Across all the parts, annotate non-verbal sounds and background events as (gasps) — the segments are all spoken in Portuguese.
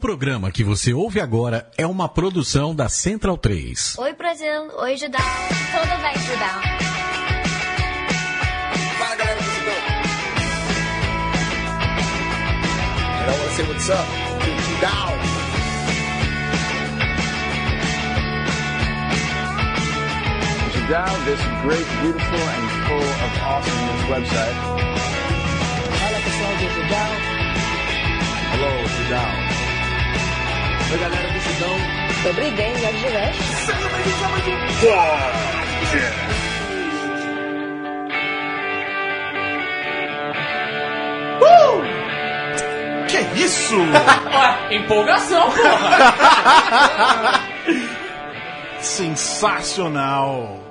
programa que você ouve agora é uma produção da Central 3. Oi, Brasil. Oi, Judão. Tudo bem, Judão? Fala galera do Judão. I wanna say what's up Judão. Judão, this great, beautiful, and full of awesomeness website. Fala pessoal do Judão. Hello, Judão. Galera, bichidão. Sobre games, jogos né, de veste. A. Uh! Que isso? (laughs) Empolgação, porra! (laughs) Sensacional!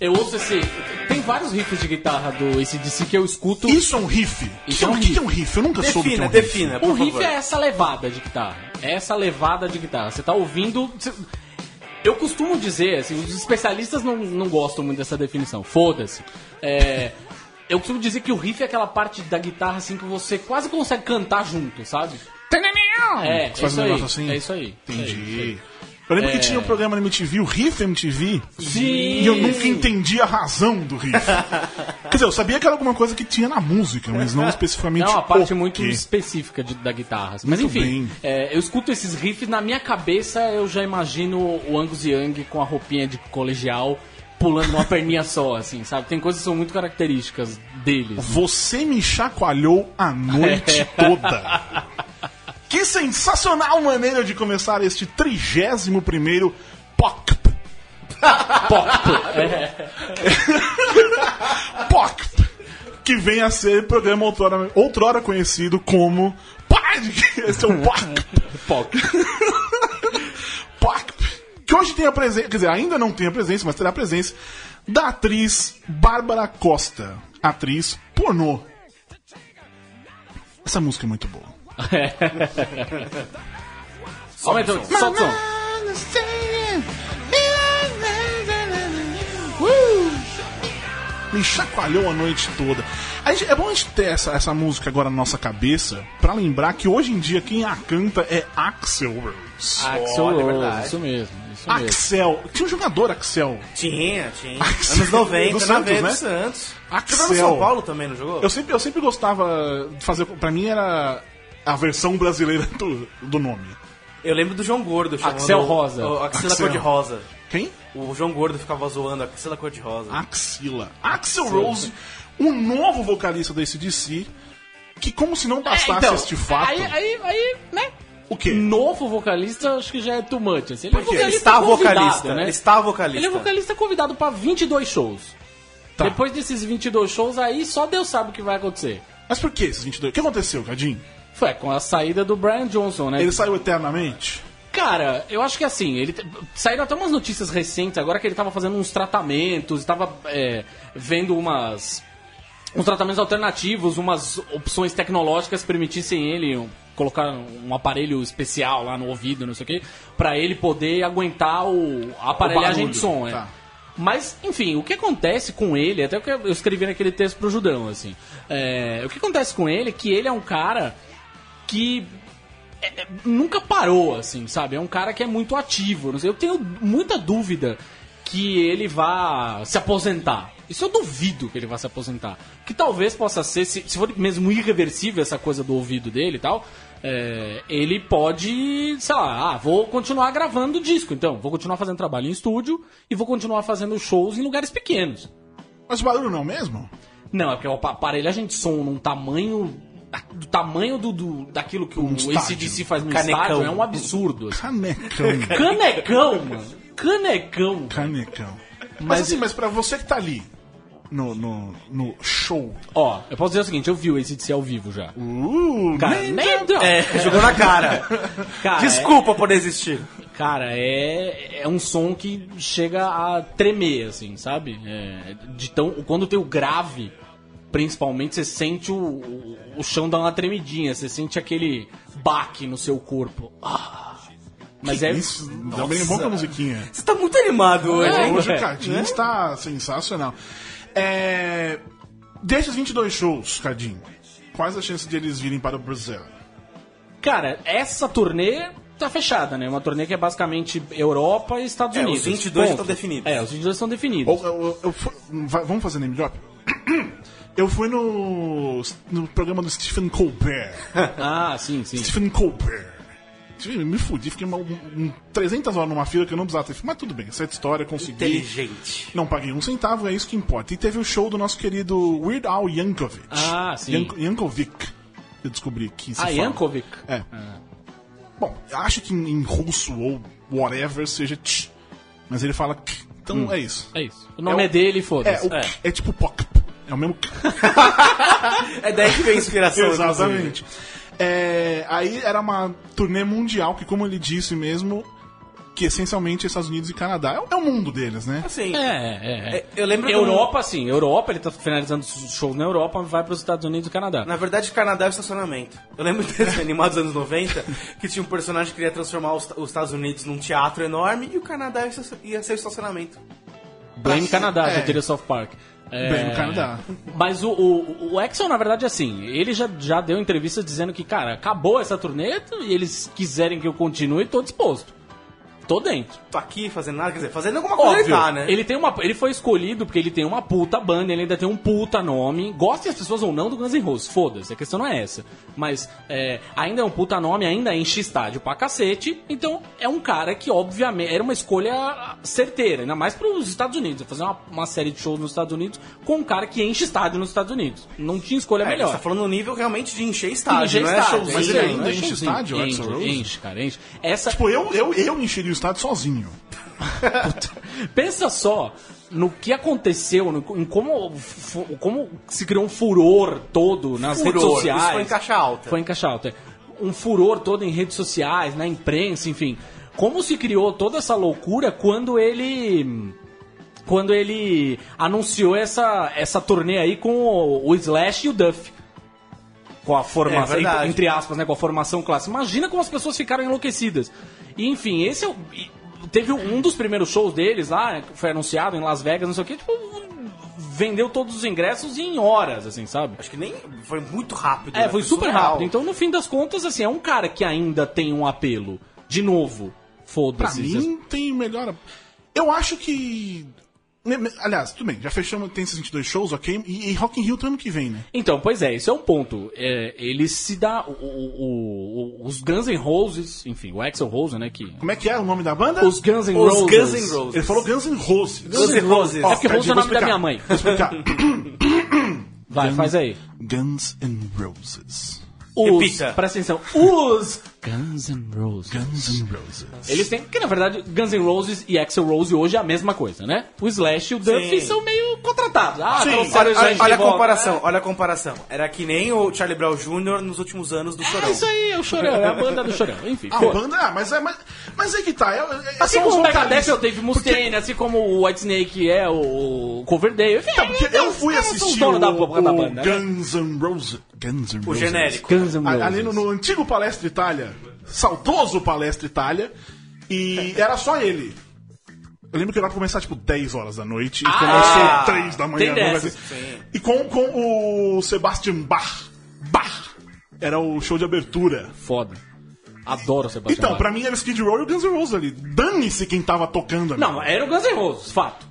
Eu ouço esse... Tem vários riffs de guitarra do ACDC que eu escuto. Isso é um riff. O que, Isso é é um, um que que é um riff? Eu nunca soube o que é um Defina, riff. defina, O por riff favor. é essa levada de guitarra. É essa levada de guitarra. Você tá ouvindo. você- Eu costumo dizer, assim, os especialistas não, não gostam muito dessa definição. Foda-se. É, eu costumo dizer que o riff é aquela parte da guitarra assim que você quase consegue cantar junto, sabe? É, é Você faz isso um aí. negócio assim? É isso aí. Entendi. É isso aí. Eu lembro que tinha um programa na MTV, o Riff MTV, Sim. e eu nunca entendi a razão do riff. (laughs) Quer dizer, eu sabia que era alguma coisa que tinha na música, mas não (laughs) especificamente É uma parte muito específica de- da guitarra. assim. Mas Muito enfim, é, eu escuto esses riffs, na minha cabeça eu já imagino o Angus Young com a roupinha de colegial pulando numa perninha só, assim, sabe? Tem coisas que são muito características deles. Você me chacoalhou a noite (laughs) toda. Que sensacional maneira de começar este 31 primeiro POC. POC. (laughs) Que vem a ser programa outrora, outrora conhecido como. Esse é o POC. Poc. (laughs) POC. Que hoje tem a presença, quer dizer, ainda não tem a presença, mas terá a presença da atriz Bárbara Costa. Atriz pornô. Essa música é muito boa. (laughs) Aumenta, solta o som. Me chacoalhou a noite toda. A gente- é bom a gente ter essa, essa música agora na nossa cabeça pra lembrar que hoje em dia quem a canta é Axel Rose. Axel é Rose, verdade. isso mesmo, isso mesmo. Axel. Tinha um jogador Axel. Tinha, tinha. Axel. Anos 90, Do Santos, veia né? do Santos. Axel. Jogou no São Paulo também, não jogou? Eu sempre, eu sempre gostava de fazer. Pra mim era a versão brasileira do, do nome. Eu lembro do João Gordo chamando... Axel Rosa. O Axila Axel. Cor-de-Rosa. Quem? O João Gordo ficava zoando a Axila Cor-de-Rosa. Axila. Axel Rose, o novo vocalista da ACDC, que como se não bastasse então, este fato. Aí, aí, aí, né? O quê? Novo vocalista, acho que já é too much. Assim. Ele é Porque ele vocalista está vocalista. né? Ele está vocalista. Ele é vocalista convidado pra 22 shows. Tá. Depois desses 22 shows aí, só Deus sabe o que vai acontecer. Mas por que esses 22? O que aconteceu, Cadinho? Foi com a saída do Brian Johnson, né? Ele saiu eternamente? Cara, eu acho que assim, ele saíram até umas notícias recentes agora que ele tava fazendo uns tratamentos, tava é, vendo umas uns tratamentos alternativos, umas opções tecnológicas que permitissem ele um- colocar um aparelho especial lá no ouvido, não sei o quê, pra ele poder aguentar o a aparelhagem barulho, de som, é. tá. Mas, enfim, o que acontece com ele, até o que eu escrevi naquele texto pro Judão, assim, é, o que acontece com ele é que ele é um cara que é, é, nunca parou, assim, sabe? É um cara que é muito ativo. Eu tenho muita dúvida que ele vá se aposentar. Isso eu duvido que ele vá se aposentar. Que talvez possa ser, se, se for mesmo irreversível essa coisa do ouvido dele e tal, é, ele pode, sei lá, ah, vou continuar gravando disco, então. Vou continuar fazendo trabalho em estúdio e vou continuar fazendo shows em lugares pequenos. Mas o barulho não é o mesmo? Não, é porque o aparelhagem de som num tamanho. Do tamanho do, do- daquilo que o Um estádio. ACDC faz no Canecão. estádio é um absurdo. assim. Canecão. Canecão, mano. Canecão. Canecão. Mas, Mas- assim, mas pra você que tá ali no, no, no show. Ó, eu posso dizer o seguinte, eu vi o ACDC ao vivo já. Uh, Cara, nem-. É, (laughs) jogou na cara. Cara, Desculpa por existir. é- cara, é, é um som que chega a tremer, assim, sabe? É, de tão, quando tem o grave, principalmente, você sente o, o, o chão dar uma tremidinha, você sente aquele baque no seu corpo. Ah. Mas é. Isso, dá bem bom com a musiquinha. Você tá muito animado hoje, É, hein? Hoje é. o Cadinho está sensacional. É, desses 22 shows, Cadinho, quais as chances de eles virem para o Brasil? Cara, essa turnê tá fechada, né? Uma turnê que é basicamente Europa e Estados É, os Unidos. 22 Ponto. estão definidos. É, os 22 estão definidos. Ou, fui- vai- vamos fazer name drop? (clears throat) (clears throat) Eu fui no, no programa do Stephen Colbert. (laughs) Ah, sim, sim. Stephen Colbert. Me fudi, fiquei uma, um, 300 horas numa fila que eu não precisava ter. Mas tudo bem, essa é história, consegui. Inteligente. Não paguei um centavo, é isso que importa. E teve o show do nosso querido Weird Al Yankovic. Ah, sim. Yank- Yankovic. Eu descobri que se Ah, fala. Yankovic. É. Bom, eu acho que em, em russo ou whatever seja tch. Mas ele fala k. Então é isso. É isso. O nome é, É o- dele, É, foda-se. o k é tipo poc. É o mesmo. (laughs) É daí que vem a inspiração. Exatamente. É, aí era uma turnê mundial que, como ele disse mesmo, que essencialmente Estados Unidos e Canadá é, o- é o mundo deles, né? Assim, É, é, é. É, eu lembro que Europa, sim. Europa, ele tá finalizando os shows na Europa, vai para os Estados Unidos e Canadá. Na verdade, Canadá é o estacionamento. Eu lembro (laughs) desse animado dos anos 90 que tinha um personagem que queria transformar os, os Estados Unidos num teatro enorme e o Canadá ia ser- o estacionamento. Blame Canadá, É. já diria South Park. É, Bem no Canadá. Mas o, o, o Axel, na verdade, assim, ele já, já deu entrevista dizendo que, cara, acabou essa turnê e eles quiserem que eu continue, tô disposto. Tô dentro. Tô aqui fazendo nada, quer dizer, fazendo alguma coisa Óbvio, ele tá, né? ele, tem uma, ele foi escolhido porque ele tem uma puta banda, ele ainda tem um puta nome. Gostem as pessoas ou não do Guns N' Roses, foda-se, a questão não é essa. Mas é, ainda é um puta nome, ainda enche estádio pra cacete. Então é um cara que, obviamente, era uma escolha certeira, ainda mais pros Estados Unidos. Fazer uma, uma série de shows nos Estados Unidos com um cara que enche estádio nos Estados Unidos. Não tinha escolha É, melhor. Você tá falando no nível realmente de encher estádio, Enche não é estádio, showzinho. Mas enche, ele ainda enche showzinho. estádio, o enche, Rose? enche, cara, enche. Essa, Tipo, eu, eu, eu encheria o estádio sozinho. (laughs) Pensa só no que aconteceu, no- em como, como se criou um furor todo nas Furor, redes sociais. isso foi em caixa alta. Foi em caixa alta. é. Um furor todo em redes sociais, na imprensa, enfim. Como se criou toda essa loucura quando ele. Quando ele anunciou essa, essa turnê aí com o, o Slash e o Duff. Com a formação, É entre aspas, né? Com a formação clássica. Imagina como as pessoas ficaram enlouquecidas. E, enfim, esse é o. Teve um dos primeiros shows deles lá, né, foi anunciado em Las Vegas, não sei o que, tipo, vendeu todos os ingressos em horas, assim, sabe? Acho que nem foi muito rápido. É, né? foi super surreal. rápido. Então, no fim das contas, assim, é um cara que ainda tem um apelo. De novo, Pra foda-se. mim, tem melhor. Eu acho que. Aliás, tudo bem, já fechamos, tem esses 22 shows, ok? E, e Rock in Rio tá ano que vem, né? Então, pois é, isso é um ponto. É, ele se dá. o- o- o- os Guns N' Roses, enfim, o Axel Rose, né? Que, Como é que é o nome da banda? os Guns N' Os Roses. Guns N' Roses. Ele falou Guns N' Roses. Guns N' Roses. É porque Ó, Rose é o nome da minha mãe. Vou explicar. Vai, faz aí. Guns N' Roses. Os, Repita. presta atenção. Os Guns N' Roses. Guns N' Roses. Eles têm. Que na verdade, Guns N' Roses e Axel Rose hoje é a mesma coisa, né? O Slash e o Duff Sim. são meio contratados. Ah, Sim. trouxeram Olha, olha, de olha a volta. comparação, olha a comparação. Era que nem o Charlie Brown Jr. nos últimos anos do Chorão. É isso aí, é o Chorão, é a banda do Chorão. Enfim, (laughs) A pô. banda, ah, mas é, mas, mas é que tá. É, é, Assim são como o Megadeth é o Dave Mustaine, assim como o White Snake é o Coverdale. Enfim, Tá, porque eu fui é, são os assistir donos o, da, o da banda. né? Guns N' Roses. Guns N' O Roses. genérico. Guns N' Roses. Ali no, no antigo Palestra Itália, saudoso Palestra Itália, e era só ele. Eu lembro que era pra começar tipo 10 horas da noite e Ah, começou 3 da manhã. dessas, ser- E com, com o Sebastian Bach. Bach! Era o show de abertura. Foda. Adoro o Sebastião. Então, Bach. pra mim era Skid Row e o Guns N' Roses ali. Dane-se quem tava tocando ali. Não, era o Guns N' Roses, fato.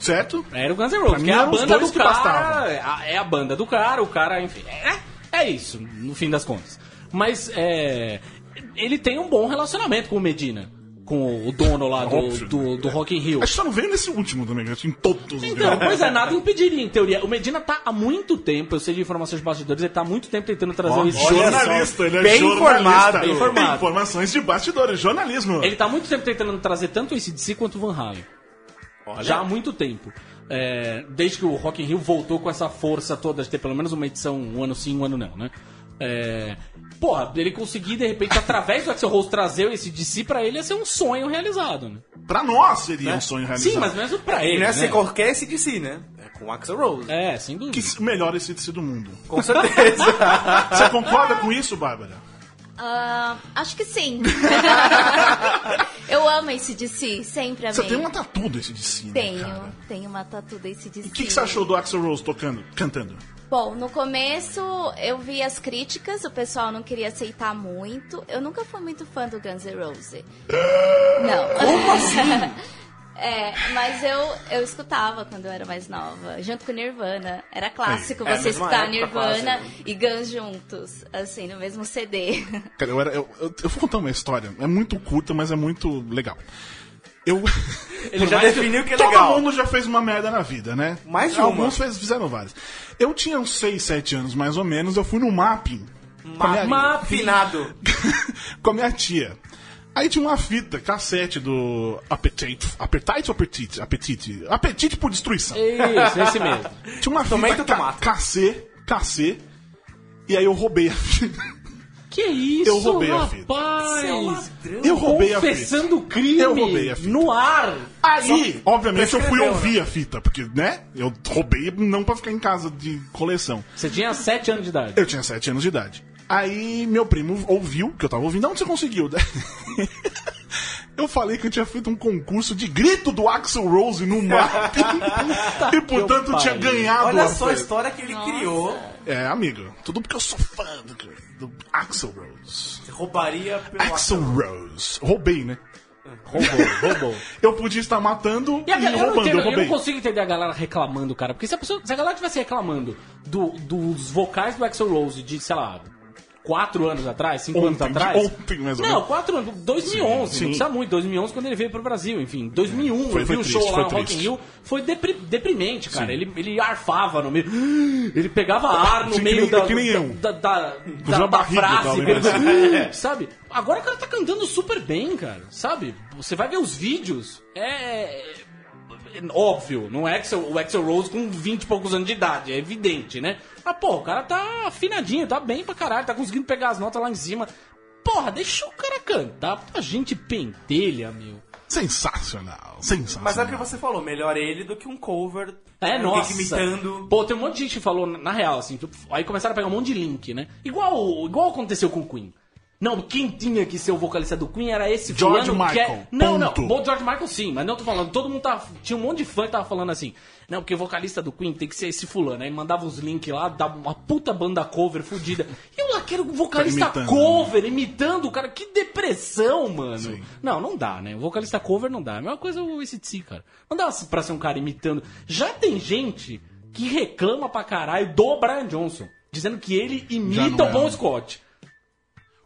Certo? Era o Guns N' Roses, que é a banda do cara. É a, é a banda do cara, o cara, enfim. É, é isso, no fim das contas. Mas é, ele tem um bom relacionamento com o Medina. Com o dono lá do, Óbvio. do, do Rock in Rio. Acho que só não veio nesse último também, que em todos os Então, pois é, nada impediria, em teoria. O Medina tá há muito tempo, eu sei de informações de bastidores, ele tá há muito tempo tentando trazer o Slash. Jornalista, ele é Bem jornalista. informado. Bem informado. Informações de bastidores, jornalismo. Ele tá há muito tempo tentando trazer tanto o ACDC quanto o Van Halen. Já há muito tempo. É, desde que o Rock in Rio voltou com essa força toda de ter pelo menos uma edição, um ano sim, um ano não, né? É, porra, ele conseguir, de repente, através do Axel Rose trazer esse DC pra ele, ia ser um sonho realizado, né? Pra nós seria um sonho realizado. Sim, mas mesmo pra E ele, não é né? ser qualquer SDC, né? É com o Axel Rose. É, sem dúvida. Que o melhor esse do mundo. Com certeza. (laughs) Você concorda com isso, Bárbara? Ah, acho que sim. (laughs) eu amo esse DC, sempre amei. Você tem uma tatu desse de si, né, Tenho, cara? tenho uma tatu desse DC. O que, que você achou do Axel Rose tocando, cantando? Bom, no começo eu vi as críticas, o pessoal não queria aceitar muito. Eu nunca fui muito fã do Guns N' Roses. Não. Como (laughs) assim? É, mas eu, eu escutava quando eu era mais nova, junto com Nirvana. Era clássico É, você escutar Nirvana quase, e Guns juntos, assim, no mesmo CD. Cara, eu, era, eu, eu, eu vou contar uma história. É muito curta, mas é muito legal. Eu. Ele já definiu que é Todo legal. mundo já fez uma merda na vida, né? Mais de uma. Alguns fez- fizeram várias. Eu tinha uns 6, 7 anos mais ou menos, eu fui no mapping. Com a minha, Ma Finado. (laughs) com a minha tia. Aí tinha uma fita, cassete do Appetite. Appetite ou Apetite? Apetite. Apetite por destruição. Isso, esse mesmo. Tinha uma Tomato, fita ca cacê. E aí eu roubei a fita. Que isso, Eu roubei a fita. rapaz? Eu roubei a fita. Confessando o crime Eu roubei a fita. no ar. Aí, obviamente, eu fui ouvir a fita, porque, né? Eu roubei não pra ficar em casa de coleção. Você tinha 7 anos de idade. Eu tinha 7 anos de idade. Aí meu primo ouviu que eu tava ouvindo. Onde você conseguiu? (laughs) Eu falei que eu tinha feito um concurso de grito do Axel Rose no mapping. e, portanto, eu tinha ganhado Olha só a história que ele criou. É, amigo. Tudo porque eu sou fã do, do Axel Rose. Você roubaria pelo Axel Rose. Roubei, né? Roubou, roubou. (laughs) Eu podia estar matando E e, a galera, eu, não roubando. entendo, Eu eu não consigo entender a galera reclamando, cara. Porque se a, pessoa, se a galera tivesse reclamando do- dos vocais do Axel Rose de, sei lá, 4 anos atrás, 5 anos Ontem, atrás. ontem, mais ou Não, menos. 4 anos, 2011, Sim, não precisa muito. 2011 quando ele veio pro Brasil, enfim. 2001, Foi- eu foi vi o triste, show lá no Rock in. Rio. Foi depri- deprimente, cara. Ele, ele arfava no meio. (gasps) Ele pegava ar no Sim, meio da, frase. né? pegando- (laughs) (gasps) sabe? Agora o cara tá cantando super bem, cara. Sabe? Você vai ver os vídeos. É. Óbvio, não é Axel, o Axel Rose com 20 e poucos anos de idade, é evidente, né? Mas, pô, o cara tá afinadinho, tá bem pra caralho, tá conseguindo pegar as notas lá em cima. Porra, deixa o cara cantar, a gente pentelha, meu. Sensacional, sensacional. Mas é o que você falou, melhor ele do que um cover. É, alguém nossa. imitando. Pô, tem um monte de gente que falou, na real, assim, tipo, aí começaram a pegar um monte de link, né? Igual, igual aconteceu com o Queen. Não, quem tinha que ser o vocalista do Queen era esse George fulano que é... Michael, Não, ponto. não, bom George Michael sim, mas não tô falando, todo mundo tá... Tinha um monte de fã que tava falando assim, não, porque o vocalista do Queen tem que ser esse fulano. Aí mandava os links lá, dava uma puta banda cover fudida. E eu lá quero um vocalista Imitando, cover, imitando o cara. Que depressão, mano. Não, não dá, né? O vocalista cover não dá. É a mesma coisa o ACDC, cara. Não dá pra ser um cara imitando. Já tem gente que reclama pra caralho do Brian Johnson, dizendo que ele imita o é. Bon Scott.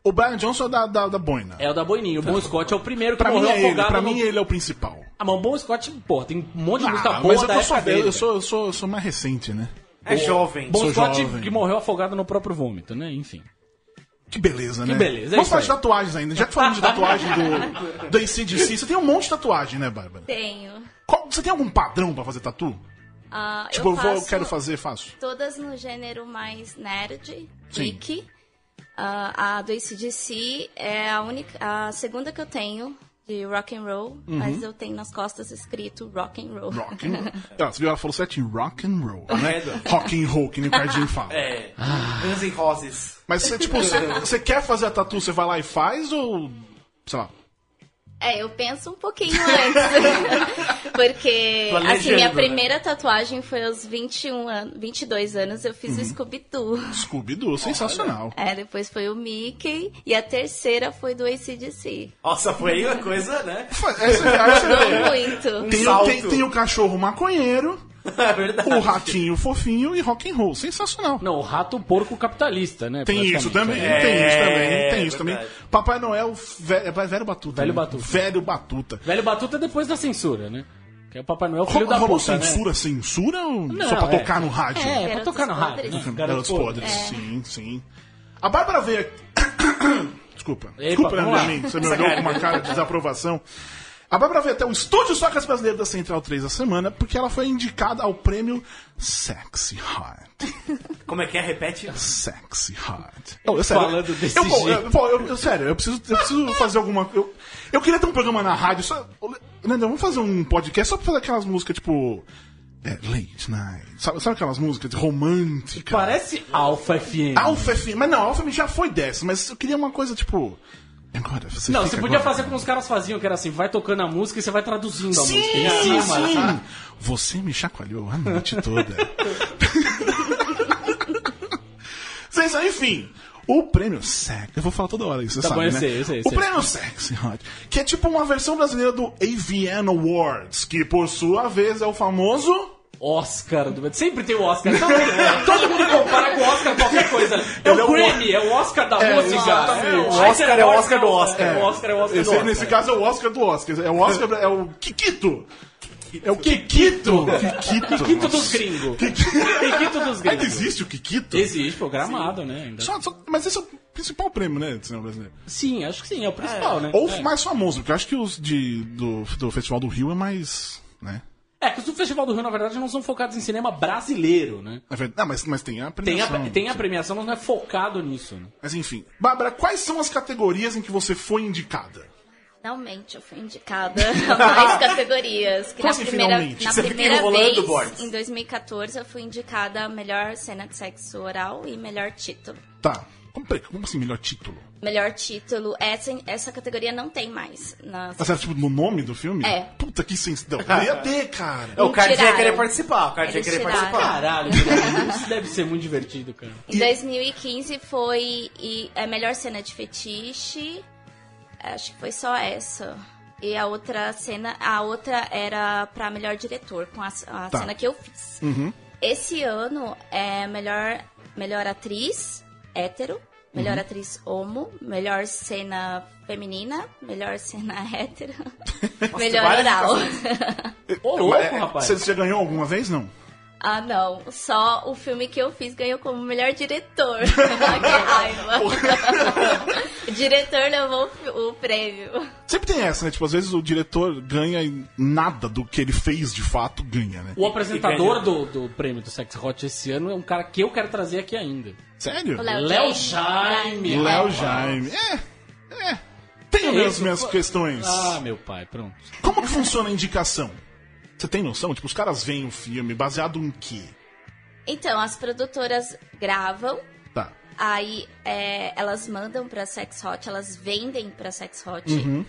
O Brian Johnson é da, da, da boina. É o da Boininha. O Bon Scott é o primeiro que Pra mim morreu é ele, afogado pra no... mim ele é o principal. Ah, mas o Bon Scott, pô, tem um monte de música Ah, boa mas é da que eu sou, época dele. eu sou, eu sou, eu sou mais recente, né? É jovem. Bon sou Scott jovem. que morreu afogado no próprio vômito, né? Enfim. Que beleza, né? beleza, é Vamos falar aí. de tatuagens ainda. Já que falamos de tatuagem do, (laughs) do ACDC, você tem um monte de tatuagem, né, Bárbara? Tenho. Qual- você tem algum padrão pra fazer tatu? Ah, Tipo, eu, vou, eu faço quero fazer, faço. Todas no gênero mais nerd, Sim. geek. Ah, a do ACDC é a única, a segunda que eu tenho de rock and roll, mas eu tenho nas costas escrito rock and roll. Uhum. Rock and roll. Ah, (laughs) você viu, ela falou certo em rock and roll, né? É. Rock and roll, que nem o Cardinho (laughs) fala. É. Guns N' Roses. Mas você, tipo, você, você quer fazer a tatu, você vai lá e faz ou... Sei lá. É, eu penso um pouquinho antes. (laughs) Porque, Planejando, assim, minha né? primeira tatuagem foi aos 21 anos, 22 anos, eu fiz o Scooby-Doo. Scooby-Doo, sensacional. É, depois foi o Mickey e a terceira foi do ACDC. Nossa, foi aí uma coisa, né? Essa- você vê. Muito. Tem, tem- tem o cachorro maconheiro, (laughs) É verdade. o ratinho fofinho e rock and roll. Sensacional. Não, o rato porco capitalista, né? Tem isso também, praticamente. tem isso É, também, tem isso também. Papai Noel, velho, é velho Batuta. Velho né? Batuta. Velho Batuta. Velho Batuta depois da censura, né? Que é o Papai Noel filho Ro- da puta, né? censura, censura ou Não, só pra é. tocar no rádio? É, pra Garotos tocar no rádio. né? Garotos Garoto- podres, sim, sim. A Bárbara veio aqui. (coughs) Desculpa. Epa, Desculpa, você me olhou com uma cara de desaprovação. A Bárbara veio até o Estúdio Socas Brasileiro da Central 3 da semana porque ela foi indicada ao prêmio Sexy Heart. (laughs) Como é que é? Repete. Sexy Heart. Eu, sério, Falando desse eu, jeito. eu, eu- eu- sério, eu preciso, eu preciso fazer alguma eu, eu queria ter um programa na rádio. Só, Leandro, vamos fazer um podcast só pra fazer aquelas músicas tipo. É, late night. Sabe, sabe aquelas músicas românticas? Parece Alpha FM. Alfa FM. Mas não, Alfa FM já foi dessa, mas eu queria uma coisa tipo. Agora, você Não, você podia agora. fazer como os caras faziam, que era assim, vai tocando a música e você vai traduzindo a Sim, música em cima. sim. sabe? Você me chacoalhou a noite toda. (laughs) Enfim, o prêmio Sex, eu vou falar toda hora isso, Tá sabe, bom, eu né? sei, eu sei, eu o sei. prêmio Sexy Hot, que é tipo uma versão brasileira do AVN Awards, que por sua vez é o famoso Oscar. do- Sempre tem o Oscar. Todo mundo, todo mundo compara com o Oscar qualquer coisa. É Ele é o o- Grammy, é o Oscar da É, música. exatamente. É, O Oscar é o Oscar do Oscar. É, o Oscar é o Oscar Esse, do Oscar. nesse caso é o Oscar do Oscar. É o Oscar, é o Kikito. É o Kikito. Kikito. Kikito dos gringos. Kikito dos Ainda gringos. existe o Kikito? Existe, programado, né? ainda. Só- só- mas esse é o principal prêmio, né, do cinema brasileiro. Sim, acho que sim, é o principal, né? Ou é. mais famoso, porque eu acho que os de, do, do Festival do Rio é mais. né? É, que os do Festival do Rio, na verdade, não são focados em cinema brasileiro, né? É verdade. Não, mas, mas tem a Tem a, premiação. tem a premiação, mas não é focado nisso. Né? Mas enfim. Bárbara, quais são as categorias em que você foi indicada? Finalmente eu fui indicada a (laughs) mais categorias. Que Como na assim, primeira, finalmente? na Você fica primeira enrolando, vez, em 2014, eu fui indicada a melhor cena de sexo oral e melhor título. Tá. Como, como assim, melhor título? Melhor título, essa, essa categoria não tem mais. Na... Tá certo, tipo, no nome do filme? É. Puta que sensação. Deveria ter, cara. É, o cara ia querer participar, o cara ia querer tiraram. participar. Caralho, isso deve ser muito divertido, cara. Em 2015 foi e, a melhor cena de fetiche. Acho que foi só essa. E a outra cena, a outra era pra melhor diretor, com a, a Tá. cena que eu fiz. Esse ano é melhor, melhor atriz hétero, melhor atriz homo, melhor cena feminina, melhor cena (laughs) hétero, melhor várias oral. (laughs) Ô, louco, É, rapaz. Você já ganhou alguma vez, não? Ah, não. Só o filme que eu fiz ganhou como melhor diretor. (laughs) (laughs) que raiva. o (laughs) diretor levou o prêmio. Sempre tem essa, né? Tipo, às vezes o diretor ganha e nada do que ele fez de fato ganha, né? O apresentador do, do prêmio do Sex Hot esse ano é um cara que eu quero trazer aqui ainda. Sério? Léo Jaime. Léo. Jaime. É, é. Tem as minhas questões. Ah, meu pai, pronto. Como que funciona a indicação? Você tem noção? Tipo, os caras veem o filme baseado em quê? Então, as produtoras gravam, Tá. aí é, elas mandam pra Sex Hot, elas vendem pra Sex Hot.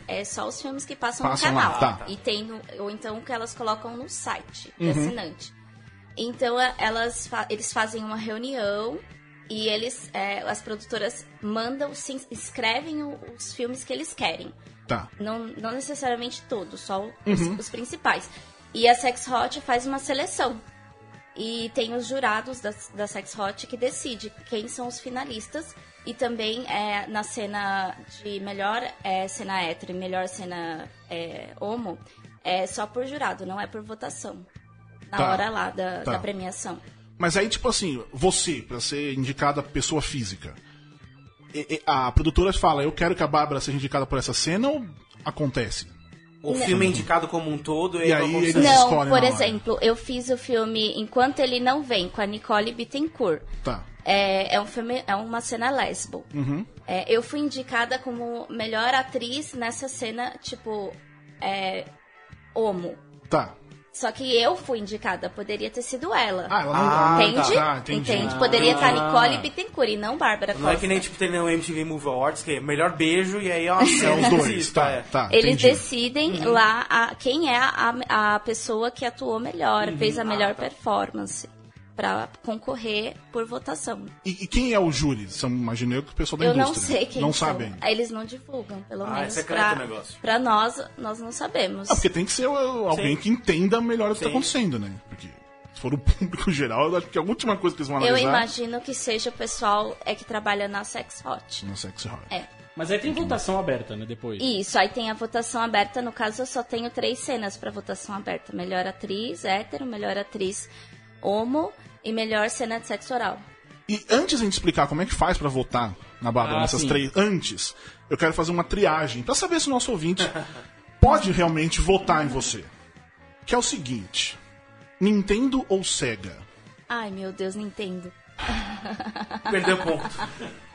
É só os filmes que passam, Uhum. Passam no lá, canal. tá. E tem no- ou então que elas colocam no site Uhum. assinante. Então a- elas eles fazem uma reunião e eles é, as produtoras mandam, se escrevem os filmes que eles querem. Tá. Não, não necessariamente todos, só os, Uhum. os principais. E a Sex Hot faz uma seleção. E tem os jurados da, da Sex Hot que decide quem são os finalistas. E também é, na cena de melhor é, cena hétero e melhor cena é, homo, é só por jurado, não é por votação. Na Tá. hora lá da, Tá. da premiação. Mas aí, tipo assim, você, pra ser indicada pessoa física, a produtora fala, eu quero que a Bárbara seja indicada por essa cena ou acontece? O filme é indicado como um todo e, E aí eles-. Não, escolhem por exemplo, eu fiz o filme Enquanto Ele Não Vem, com a Nicole Bittencourt. Tá. É, é um filme, é uma cena lesbo. Uhum. É, eu fui indicada como melhor atriz nessa cena, tipo, é, homo. Tá. Só que eu fui indicada, poderia ter sido ela. Ah, ela não... Ah, ela- Entende? Tá, entendi. Entende? Poderia estar Ah. Nicole Bittencourt e não Bárbara Não é Costa. que nem tipo tem no MTV Movie Awards, que é melhor beijo e aí é uma É cena os (laughs) dois, tá, é. tá, Eles entendi. decidem lá a- quem é a, a pessoa que atuou melhor, Uhum. fez a Ah, melhor tá. performance. Pra concorrer por votação. E, e quem é o júri? São, imagino eu que o pessoal da Eu não indústria. sei quem Não são. sabem. Eles não divulgam, pelo Ah, é menos. secreto pra, o negócio. pra nós, nós não sabemos. Ah, porque tem que ser alguém Sim. que entenda melhor o que está Sim. acontecendo, né? Porque se for o público geral, eu acho que a última coisa que eles vão Eu analisar imagino que seja o pessoal é que trabalha na Sex Hot. no Sexy Hot. É. Mas aí tem votação aberta, né, depois. Isso, aí tem a votação aberta. No caso, eu só tenho três cenas pra votação aberta: melhor atriz hétero, melhor atriz homo e melhor cena de sexo oral. E antes de a gente explicar como é que faz pra votar na Bárbara Ah, nessas sim. três, antes, eu quero fazer uma triagem pra saber se o nosso ouvinte (laughs) pode realmente votar em você. Que é o seguinte: Nintendo ou Sega? Ai, meu Deus, Nintendo. Perdeu ponto. (laughs)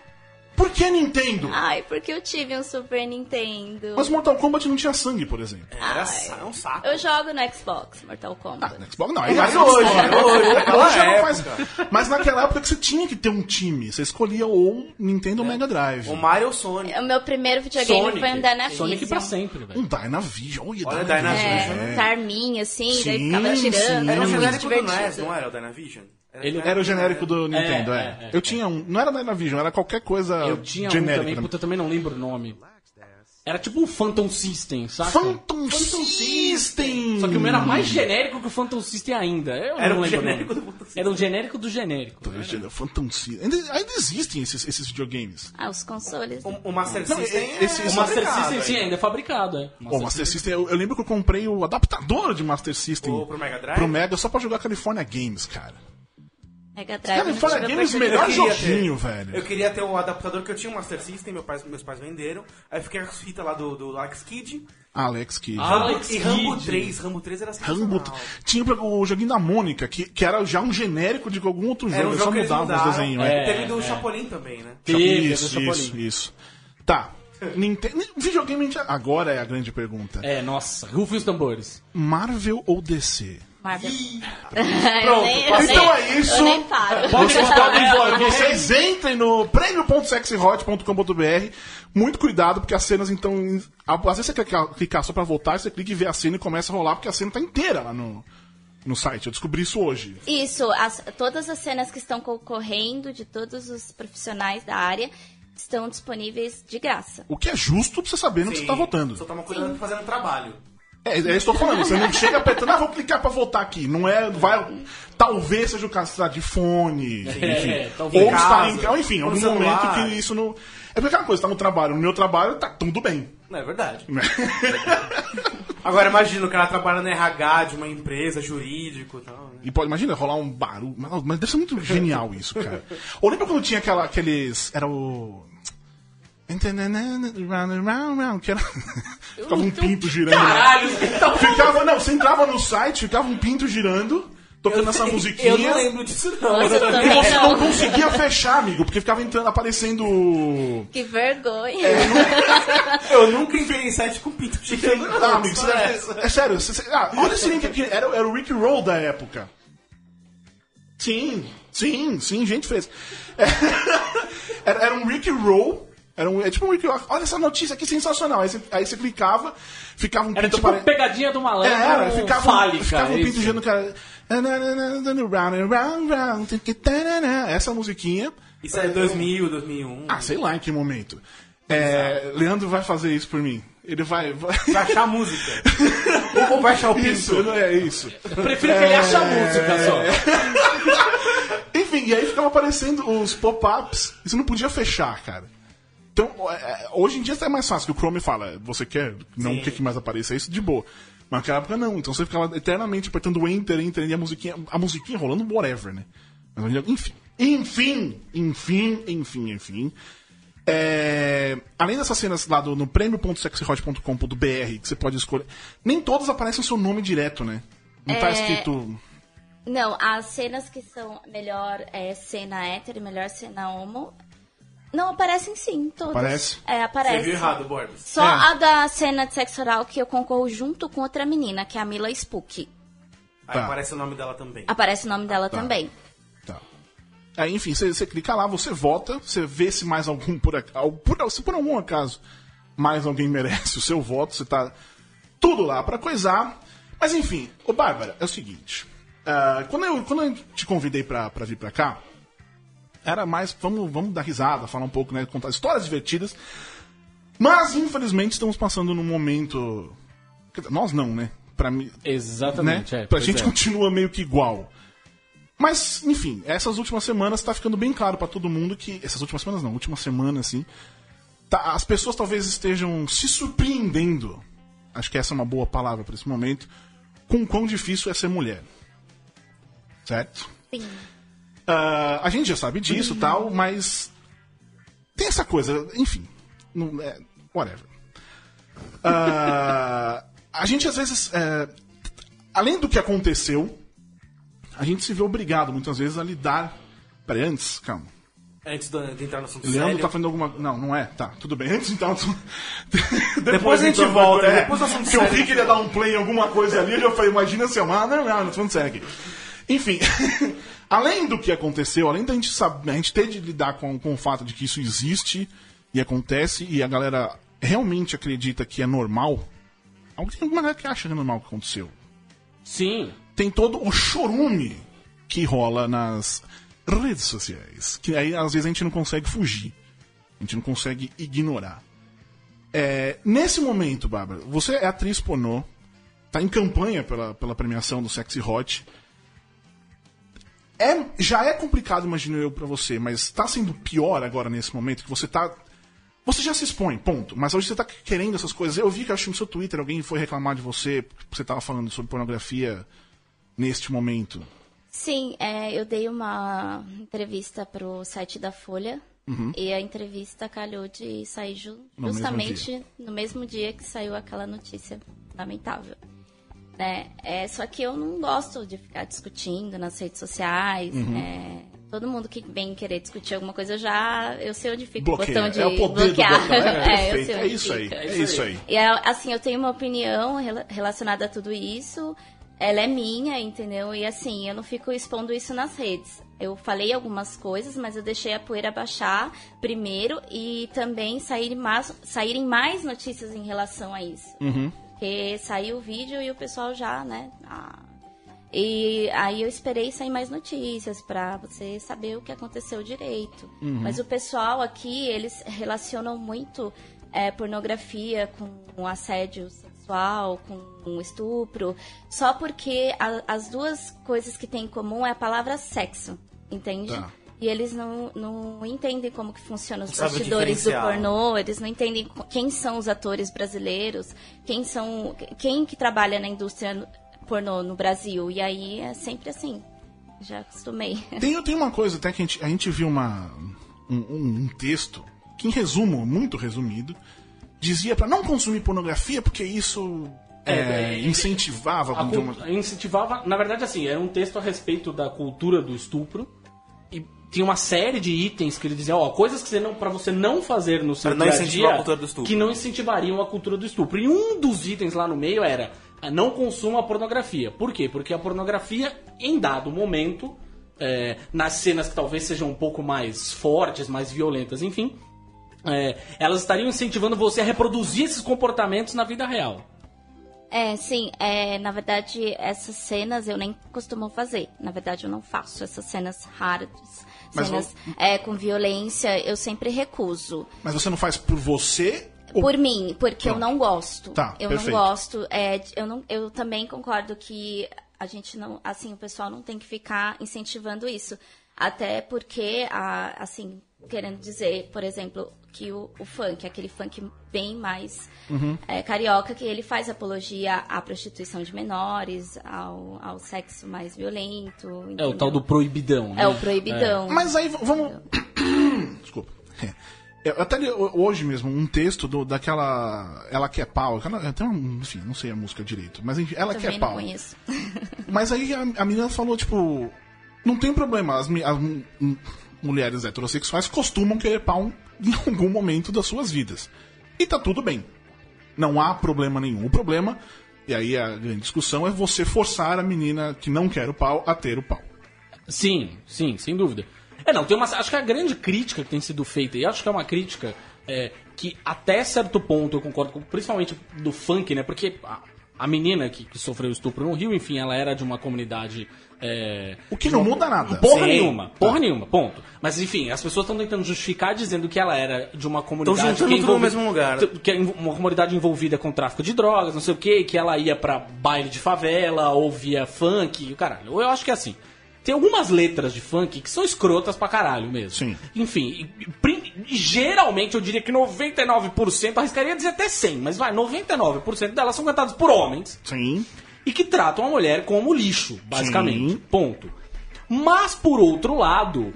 Por que Nintendo? Ai, porque eu tive um Super Nintendo. Mas Mortal Kombat não tinha sangue, por exemplo. Era sa- é um saco. Eu jogo no Xbox, Mortal Ah, Kombat. no Xbox não. Aí Mas é hoje, hoje, naquela Hoje já não época. faz- Mas naquela época que você tinha que ter um time. Você escolhia ou Nintendo ou Mega Drive. O Mario ou Sonic. O meu primeiro videogame Sonic. foi um Dynavision. Sonic pra sempre, velho. Um Dynavision. Olha, Olha, Dynavision. Dynavision. É, um tarminha, assim, daí Sim, ficava tirando. sim. Era um genérico do NES, divertido. não era o Dynavision? Ele Era o genérico do Nintendo, é. é, é. Eu tinha um. Não era Dynavision, era qualquer coisa Eu tinha um também, puta, eu também não lembro o nome. Era tipo um Phantom System, saca? Phantom System! Só que o meu era mais genérico que o Phantom System ainda. Eu Era não o lembro o genérico do Phantom System. Era o genérico do genérico. Phantom System. Ainda, ainda existem esses, esses videogames. Ah, os consoles. O, o Master Não, System esse- é esse O Master System sim, ainda. é fabricado, é. O Master System, eu, eu lembro que eu comprei o adaptador de Master System O pro Mega Drive? pro Mega só pra jogar California Games, cara. Mega Drive. California tive Games, melhor Eu queria joguinho, ter. velho. Eu queria ter o adaptador que eu tinha um Master System, meu pai- meus pais venderam. Aí eu fiquei com as fitas lá do, do Alex Kidd. Alex Kidd. Ah, Rambo- Alex e Rambo Kidd. 3. Rambo 3 era Rambo. Tinha o joguinho da Mônica, que, que era já um genérico de algum outro jogo, Era um jogo só mudava os desenhos. É. Teve do Chapolin também, né? Teve, isso, isso, Chapolin. isso. Tá. Nintendo, videogame agora é a grande pergunta. É, nossa, rufem os tambores. Marvel ou DC? Marvel. (laughs) Pronto, nem, então nem, é isso. Eu nem paro. Vocês podem votar. ok. Vocês entrem no prêmio.sexyhot.com.br. Muito cuidado, porque as cenas, então. Às vezes você clicar, clicar só pra votar, você clica e vê a cena e começa a rolar, porque a cena tá inteira lá no, no site. Eu descobri isso hoje. Isso, as- todas as cenas que estão concorrendo de todos os profissionais da área estão disponíveis de graça. O que é justo pra você saber no que você tá votando. Só toma cuidado fazendo trabalho. É, é isso que eu tô falando. Você não chega apertando, ah, vou clicar pra votar aqui. Não é. Vai, talvez seja o caso tá de fone, enfim. É, ou Em está em. casa, enfim, no algum momento que isso não. É porque aquela coisa, tá no trabalho. No meu trabalho, tá tudo bem. Não é verdade. né? (laughs) Agora imagina o cara trabalha na RH de uma empresa, jurídico e tal. Né? E pode, imagina, rolar um barulho. Mas, mas deve ser muito genial isso, cara. Ou lembra quando tinha aquela, aqueles. Era o. que era. ficava um pinto girando. Caralho, então... Ficava, não, você entrava no site, ficava um pinto girando, tocando essa musiquinha. Eu não lembro disso, não. Nossa, eu E também você não não. conseguia fechar, amigo, porque ficava entrando, aparecendo. Que vergonha. (laughs) Eu nunca entrei em site com pinto gigante. Ah, amigo, você deve É sério, você- você- ah, olha esse link aqui, era, era o Rick Roll da época. Sim, sim, sim, gente fez. É, (laughs) Era, era um Rick Roll. Era um, é tipo um. Olha essa notícia aqui sensacional. Aí você, aí você clicava, ficava um Era pinto tipo apare- pegadinha do É, malandro era, ficava, um- fálica. ficava um é pinto isso. girando, cara. Round, round, Essa musiquinha. Isso é 2000, 2001. Ah, sei lá em que momento. É, Leandro vai fazer isso por mim. Ele vai. vai... Vai achar a música. Ou vai achar o pinto. Isso, não é isso. Eu prefiro que ele ache a música só. (laughs) Enfim, e aí ficava aparecendo os pop-ups e você não podia fechar, cara. Então, é, hoje em dia é mais fácil, que o Chrome fala, você quer, não quer que mais apareça isso, de boa. Mas naquela época não, então você ficava eternamente apertando Enter, Enter, e a musiquinha, a musiquinha rolando, whatever, né? Enfim, enfim, enfim, enfim, enfim. É, além dessas cenas lá do, no prêmio.sexyhot.com.br, que você pode escolher, nem todas aparecem o seu nome direto, né? Não tá É, escrito... Não, as cenas que são melhor é, cena hétero e melhor cena homo. Não aparecem sim, todas. Aparece? É, Você aparece. viu errado, Borbs. Só É. a da cena de sexo oral que eu concorro junto com outra menina, que é a Mila Spook. Aí Tá. aparece o nome dela também. Aparece o nome dela também. Tá. Aí, enfim, você, você clica lá, você vota, você vê se mais algum, por, por, se por algum acaso, mais alguém (laughs) merece o seu voto, você tá tudo lá pra coisar. Mas enfim, ô Bárbara, é o seguinte. ah, quando, eu, quando eu te convidei pra, pra vir pra cá, era mais, vamos, vamos dar risada, falar um pouco, né, contar histórias divertidas. Mas, infelizmente, estamos passando num momento... Nós não, né? Pra mim, né? Exatamente, é. pra gente é. continua meio que igual. Mas, enfim, essas últimas semanas tá ficando bem claro pra todo mundo que. Essas últimas semanas não, última semana, assim. tá- as pessoas talvez estejam se surpreendendo. Acho que essa é uma boa palavra pra esse momento. Com o quão difícil é ser mulher. Certo? Sim. Ah, a gente já sabe disso tal, mas. Tem essa coisa, enfim. Não, é, whatever. Ah, a gente às vezes. é, além do que aconteceu, a gente se vê obrigado muitas vezes a lidar. Peraí, antes, calma. Antes de entrar no assunto Leandro sério. tá fazendo alguma. Não, não é? Tá, tudo bem. Antes então. tu- Depois a gente então, volta, é, depois do assunto Que eu sério. vi que ele ia dar um play em alguma coisa ali, eu falei, imagina se eu. Ah, não, não, não tô falando sério aqui. Enfim, além do que aconteceu, além da gente saber, a gente ter de lidar com, com o fato de que isso existe e acontece e a galera realmente acredita que é normal. Alguém tem uma galera que acha que é normal o que aconteceu Sim. tem todo o chorume que rola nas redes sociais. Que aí às vezes a gente não consegue fugir. A gente não consegue ignorar. É, nesse momento, Bárbara, você é atriz pornô, tá em campanha pela, pela premiação do Sexy Hot. É, já é complicado, imagino eu, pra você, mas tá sendo pior agora nesse momento que você tá. Você já se expõe, ponto. Mas hoje você tá querendo essas coisas. Eu vi que acho que no seu Twitter alguém foi reclamar de você, porque você tava falando sobre pornografia neste momento. Sim, é, eu dei uma entrevista pro site da Folha. E a entrevista calhou de sair ju- No mesmo justamente no mesmo dia que saiu aquela notícia lamentável. Né? É, só que eu não gosto de ficar discutindo nas redes sociais. é, todo mundo que vem querer discutir alguma coisa, eu já eu sei onde fica Bloqueia. o botão de é o poder bloquear. botão. (laughs) É, É, É onde isso aí. fica. É isso aí. E é, assim, eu tenho uma opinião rela- relacionada a tudo isso. Ela é minha, entendeu? E assim, eu não fico expondo isso nas redes. Eu falei algumas coisas, mas eu deixei a poeira baixar primeiro e também sair mais, saírem mais notícias em relação a isso. Porque saiu o vídeo e o pessoal já, né? ah. E aí eu esperei sair mais notícias pra você saber o que aconteceu direito. Mas o pessoal aqui, eles relacionam muito é, pornografia com assédio sexual, com estupro, só porque a- as duas coisas que tem em comum é a palavra sexo, entende? Tá. E eles não, não entendem como que funcionam os sabe bastidores do pornô, eles não entendem quem são os atores brasileiros, quem são quem que trabalha na indústria pornô no Brasil. E aí é sempre assim. Já acostumei. (laughs) Tem, tem uma coisa até que a gente, a gente viu uma, um, um- um texto que, em resumo, muito resumido, dizia pra não consumir pornografia porque isso é, É, é, incentivava. A uma- incentivava, na verdade, assim, era um texto a respeito da cultura do estupro. E tinha uma série de itens que ele dizia, ó, coisas que você não, para você não fazer no seu Pra dia a dia, a cultura do estupro. que não incentivariam a cultura do estupro. E um dos itens lá no meio era ah, não consuma a pornografia. Por quê? Porque a pornografia, em dado momento, é, nas cenas que talvez sejam um pouco mais fortes, mais violentas, enfim, é, elas estariam incentivando você a reproduzir esses comportamentos na vida real. É, sim, é, na verdade, essas cenas eu nem costumo fazer. Na verdade, eu não faço essas cenas hard, Mas cenas é, com violência, eu sempre recuso. Mas você não faz por você? Por mim, porque eu Pronto. não gosto. Tá, eu perfeito. não gosto. é, eu, não, eu também concordo que a gente não. Assim, o pessoal não tem que ficar incentivando isso. Até porque, a, assim, querendo dizer, por exemplo, que o, o funk, aquele funk bem mais Uhum. é, carioca, que ele faz apologia à prostituição de menores, ao, ao sexo mais violento. É o entendeu? tal do proibidão. né? É o proibidão. Mas aí vamos. (coughs) Desculpa. Eu até li ho- hoje mesmo um texto do, daquela. Ela quer pau. Até um, enfim, não sei a música direito. Mas enfim, ela Também quer não pau. conheço. Mas aí a, a menina falou, tipo. Não tem problema, as, as mulheres heterossexuais costumam querer pau (laughs) em algum momento das suas vidas. E tá tudo bem. Não há problema nenhum. O problema, e aí a grande discussão, é você forçar a menina que não quer o pau a ter o pau. Sim, sim, sem dúvida. É, não, tem uma. Acho que a grande crítica que tem sido feita, e acho que é uma crítica é, que até certo ponto eu concordo com, principalmente do funk, né? Porque a, a menina que, que sofreu estupro no Rio, enfim, ela era de uma comunidade. É, O que não muda nada. Porra Sim. nenhuma, porra nenhuma, ponto. Mas enfim, as pessoas estão tentando justificar dizendo que ela era de uma comunidade juntando que tudo no mesmo lugar. que é uma comunidade envolvida com tráfico de drogas, não sei o que, que ela ia pra baile de favela, ouvia funk, e o caralho. Eu acho que é assim. Tem algumas letras de funk que são escrotas pra caralho mesmo. Sim. Enfim, geralmente eu diria que 99%, arriscaria dizer até 100, mas vai, 99% delas são cantadas por homens Sim. E que tratam a mulher como lixo, basicamente. Sim. Ponto. Mas, por outro lado,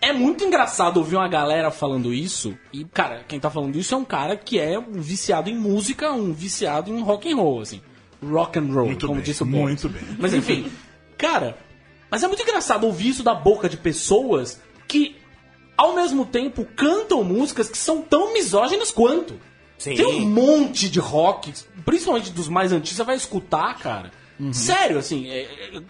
é muito engraçado ouvir uma galera falando isso. E, cara, quem tá falando isso é um cara que é um viciado em música, um viciado em rock and roll, assim. Rock and roll, Muito como bem, disse o Boris. muito bem. Mas enfim, cara, mas é muito engraçado ouvir isso da boca de pessoas que, ao mesmo tempo, cantam músicas que são tão misóginas quanto. Sim. Tem um monte de rock, principalmente dos mais antigos, você vai escutar, cara. Sério, assim. É, é-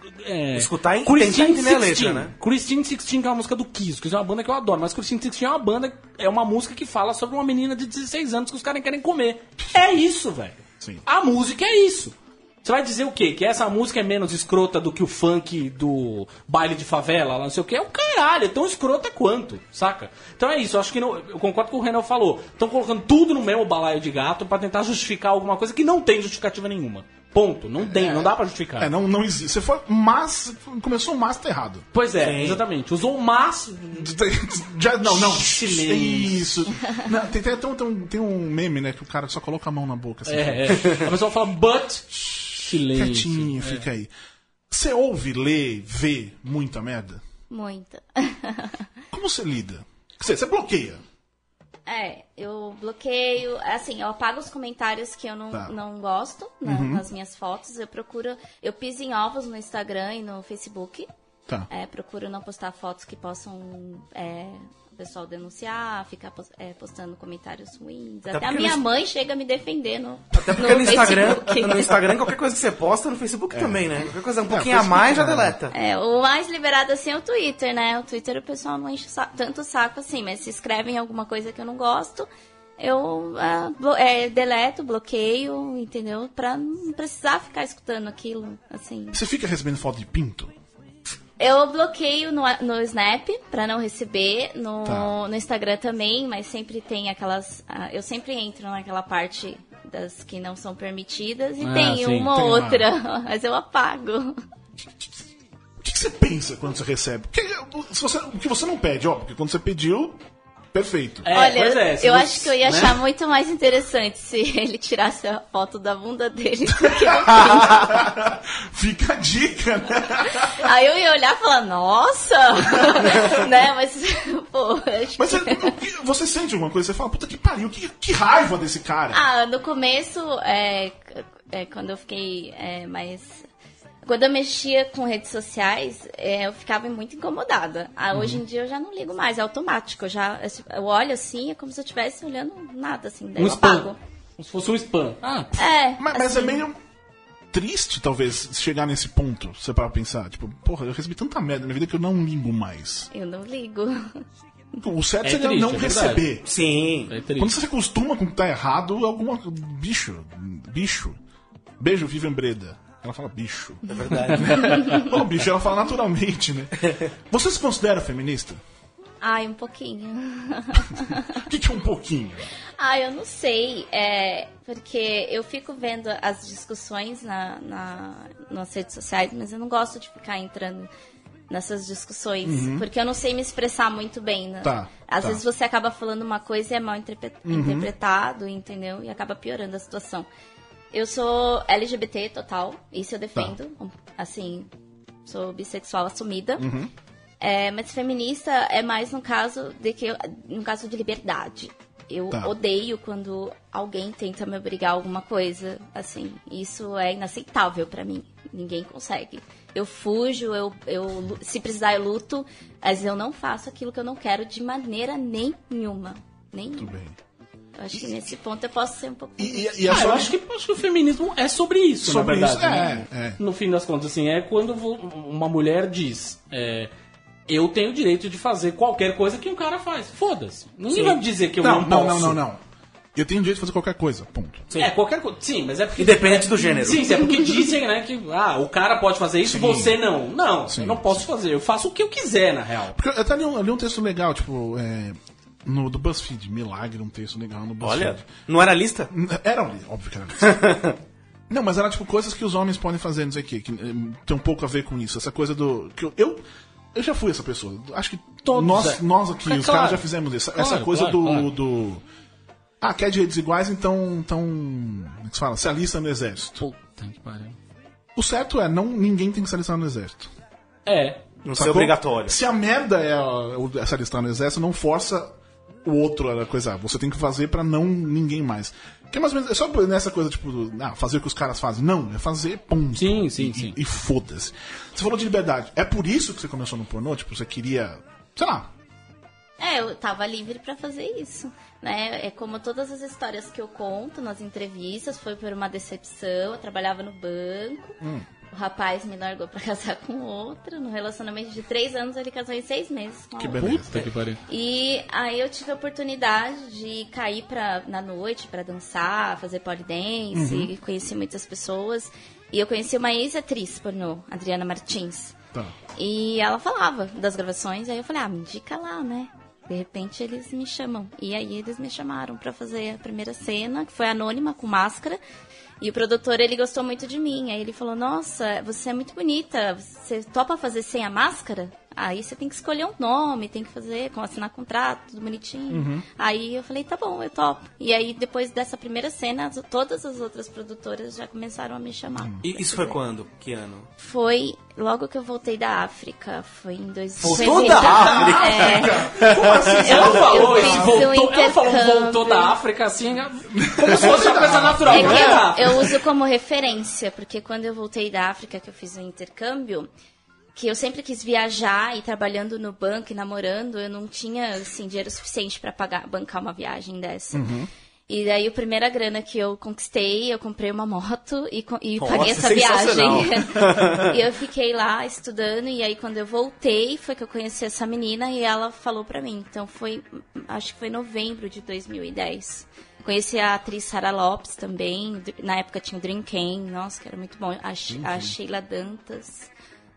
é- Escutar e Christine tentar entender a letra, 16, né? Christine 16, que é uma música do Kiss, que é uma banda que eu adoro, mas Christine 16 é uma banda, é uma música que fala sobre uma menina de 16 anos que os caras querem comer. É isso, velho. A música é isso. Você vai dizer o quê? Que essa música é menos escrota do que o funk do baile de favela, lá não sei o quê? É o caralho, é tão escrota quanto, saca? Então é isso, eu acho que não, eu concordo com o Renan falou. Estão colocando tudo no mesmo balaio de gato pra tentar justificar alguma coisa que não tem justificativa nenhuma. Ponto. Não tem, não dá pra justificar. É, não, não existe. Você foi mas. Começou o mas tá errado. Pois é, exatamente. Usou o mas. (laughs) Já, não, não. Silêncio. Isso. Não, tem, tem, tem, um- tem um meme, né? Que o cara só coloca a mão na boca. Assim, É, é. A pessoa fala, but. Silêncio. Quietinho, fica aí. Você ouve, lê, vê muita merda? Muita. (laughs) Como você lida? Quer dizer, você bloqueia. É, eu bloqueio, assim, eu apago os comentários que eu não, Tá. não gosto na- nas minhas fotos. Eu procuro, eu piso em ovos no Instagram e no Facebook. Tá. É, procuro não postar fotos que possam é, pessoal denunciar, ficar é, postando comentários ruins. Até, a porque minha no- mãe chega a me defender no, Até porque no, Instagram, Facebook. no Instagram, qualquer coisa que você posta, no Facebook também, né? Qualquer coisa um pouquinho a mais já é. deleta. É, o mais liberado assim é o Twitter, né? O Twitter o pessoal não enche o sa- tanto o saco assim, mas se escrevem alguma coisa que eu não gosto, eu ah, blo- é, deleto, bloqueio, entendeu? Pra não precisar ficar escutando aquilo, assim. Você fica recebendo foto de pinto? Eu bloqueio no, no Snap pra não receber, no, Tá. no Instagram também, mas sempre tem aquelas. ah, eu sempre entro naquela parte das que não são permitidas e Ah, tem sim, uma tem ou uma. outra, (laughs) mas eu apago. O que, que você pensa quando você recebe? Porque, se você, o que você não pede, ó, porque quando você pediu, perfeito. É, Olha, pois é, eu você- acho que eu ia né? achar muito mais interessante se (laughs) ele tirasse a foto da bunda dele do que. (laughs) Fica a dica, né? (laughs) Aí eu ia olhar e falar, nossa! né? Mas, pô, acho Mas que... você, que- você sente alguma coisa? Você fala, puta que pariu, que, que raiva desse cara. Ah, no começo, é, é, quando eu fiquei é, mais. Quando eu mexia com redes sociais, é, eu ficava muito incomodada. Ah, Uhum. Hoje em dia eu já não ligo mais, é automático. Eu, já, eu olho assim, é como se eu estivesse olhando nada, assim, daí Um eu spam. apago. Como se fosse um spam. Ah, É, Mas, mas é assim, meio triste, talvez, chegar nesse ponto, você para pensar. Tipo, porra, eu recebi tanta merda na minha vida que eu não ligo mais. Eu não ligo. O certo É seria triste, não é receber. Sim. é triste. Quando você se acostuma com o que tá errado, alguma. Bicho. Bicho. Beijo, Vivian Breda. Ela fala bicho. É verdade. (laughs) Ô, bicho, ela fala naturalmente, né? Você se considera feminista? Ai, um pouquinho. O que, que é um pouquinho? Ah, eu não sei. É, porque eu fico vendo as discussões na, na- nas redes sociais, mas eu não gosto de ficar entrando nessas discussões. Porque eu não sei me expressar muito bem. Né? Uhum. Tá, Às tá. vezes você acaba falando uma coisa e é mal interpre- Uhum. interpretado, entendeu? E acaba piorando a situação. Eu sou LGBT total, isso eu defendo. Tá. Assim, sou bissexual assumida. Uhum. É, mas feminista é mais no caso de que no caso de liberdade. Eu Tá. odeio quando alguém tenta me obrigar a alguma coisa, assim. Isso é inaceitável pra mim. Ninguém consegue. Eu fujo, eu, eu se precisar eu luto, mas eu não faço aquilo que eu não quero de maneira nenhuma. Nenhuma. Tudo bem. Eu acho que nesse ponto eu posso ser um pouco. E, e, e Ah, eu sua- acho que, acho que o feminismo é sobre isso, Sobre na verdade. isso, né? é, é. No fim das contas, assim, é quando uma mulher diz. é, eu tenho o direito de fazer qualquer coisa que um cara faz. Foda-se. Ninguém vai me dizer que eu não, Não, não, não, posso. não, não. Eu tenho direito de fazer qualquer coisa, ponto. É, qualquer coisa. Sim, mas é porque. Independente do gênero. Sim, sim, é porque (laughs) dizem, né, que ah, o cara pode fazer isso, Sim. você não. Não, Sim, eu não posso fazer. Eu faço o que eu quiser, na real. Porque eu até li um, eu li um texto legal, tipo, é, no, do BuzzFeed, Milagre, um texto legal no BuzzFeed. Olha, não era lista? Era um livro, óbvio que era livro. (laughs) Não, mas era tipo coisas que os homens podem fazer, não sei o quê, que eh, tem um pouco a ver com isso. Essa coisa do. Que eu, eu, eu já fui essa pessoa. Acho que Todos, nós, é. nós aqui, É os claro. caras já fizemos isso. essa Claro, coisa claro, do, claro. do. Ah, quer direitos iguais, então. então como é que se fala? Se alista no exército. Puta que pariu. O certo é, não, ninguém tem que se alistar no exército. É. Não ser Sacou? obrigatório. Se a merda é o- se alistar no exército, não força o outro a coisa. Você tem que fazer pra não ninguém mais. Que é mais ou menos. É só nessa coisa, tipo, do, ah, fazer o que os caras fazem. Não, é fazer ponto. Sim, sim, E- sim. E, foda-se. Você falou de liberdade. É por isso que você começou no pornô? Tipo, você queria. Sei lá. É, eu tava livre pra fazer isso, né? É como todas as histórias que eu conto nas entrevistas, foi por uma decepção, eu trabalhava no banco, Hum. O rapaz me largou pra (laughs) casar com outra, no relacionamento de três anos ele casou em seis meses com a Que outra. beleza. Que pariu. E aí eu tive a oportunidade de cair pra, na noite pra dançar, fazer pole dance, Uhum. conheci muitas pessoas. E eu conheci uma ex-atriz pornô, Adriana Martins. Tá. E ela falava das gravações, aí eu falei, ah, me indica lá, né? De repente eles me chamam. E aí eles me chamaram pra fazer a primeira cena, que foi anônima, com máscara. E o produtor, ele gostou muito de mim. Aí ele falou, nossa, você é muito bonita, você topa fazer sem a máscara? Aí você tem que escolher um nome, tem que fazer, como assinar contrato, tudo bonitinho. Aí eu falei, tá bom, eu topo. E aí, depois dessa primeira cena, as- todas as outras produtoras já começaram a me chamar. E pra isso foi fazer. quando? Que ano? Foi logo que eu voltei da África. Foi em dois... Voltou foi em da África? É. (laughs) Como assim? Eu- Ela falou eu isso, voltou, um ela falou voltou da África assim, como se fosse uma coisa natural. É é? eu, eu uso como referência, porque quando eu voltei da África, que eu fiz um intercâmbio, que eu sempre quis viajar e trabalhando no banco e namorando, eu não tinha assim, dinheiro suficiente para pagar bancar uma viagem dessa. E daí a primeira grana que eu conquistei, eu comprei uma moto e, e Nossa, paguei essa viagem. (laughs) e eu fiquei lá estudando e aí quando eu voltei foi que eu conheci essa menina e ela falou pra mim. Então foi, acho que foi novembro de 2010. Conheci a atriz Sarah Lopes também. Na época tinha o Dream Ken, nossa, que era muito bom. A, She- a Sheila Dantas.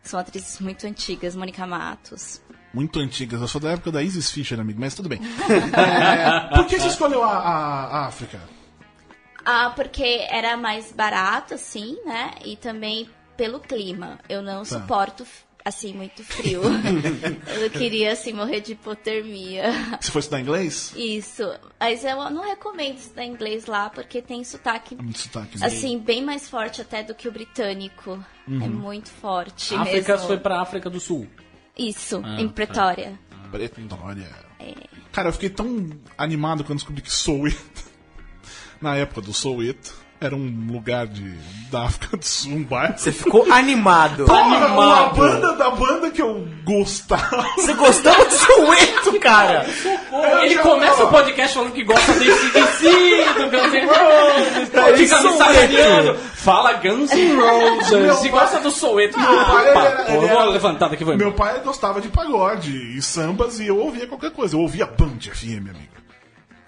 São atrizes muito antigas, Mônica Matos. Muito antigas. Eu sou da época da Isis Fisher, amigo, mas tudo bem. (laughs) É, por que você escolheu a, a- a África? Ah, porque era mais barato, assim, né? E também pelo clima. Eu não suporto, assim, muito frio. (laughs) eu queria, assim, morrer de hipotermia. Você foi estudar inglês? Isso. Mas eu não recomendo estudar inglês lá, porque tem sotaque, Muito sotaque. né? assim, bem mais forte até do que o britânico. É muito forte A África mesmo. foi pra África do Sul. Isso, Ah, em tá. Pretória. Pretória. É. Cara, eu fiquei tão animado quando descobri que It, (laughs) na época do It, era um lugar de, da África do Sul, um bairro. Você ficou animado. Porra, uma animado. banda da banda que eu gostava. Você gostou do Sueto, cara? Ele começa o podcast falando que gosta do ACDC, do Guns N' Roses, fica Soweto. sacaneando. Fala Guns N' Roses, e pai- gosta do Soweto. Meu pai, Opa, ele era- vou levantar daqui vou Meu pai gostava de pagode e sambas e eu ouvia qualquer coisa. Eu ouvia Band FM, amigo.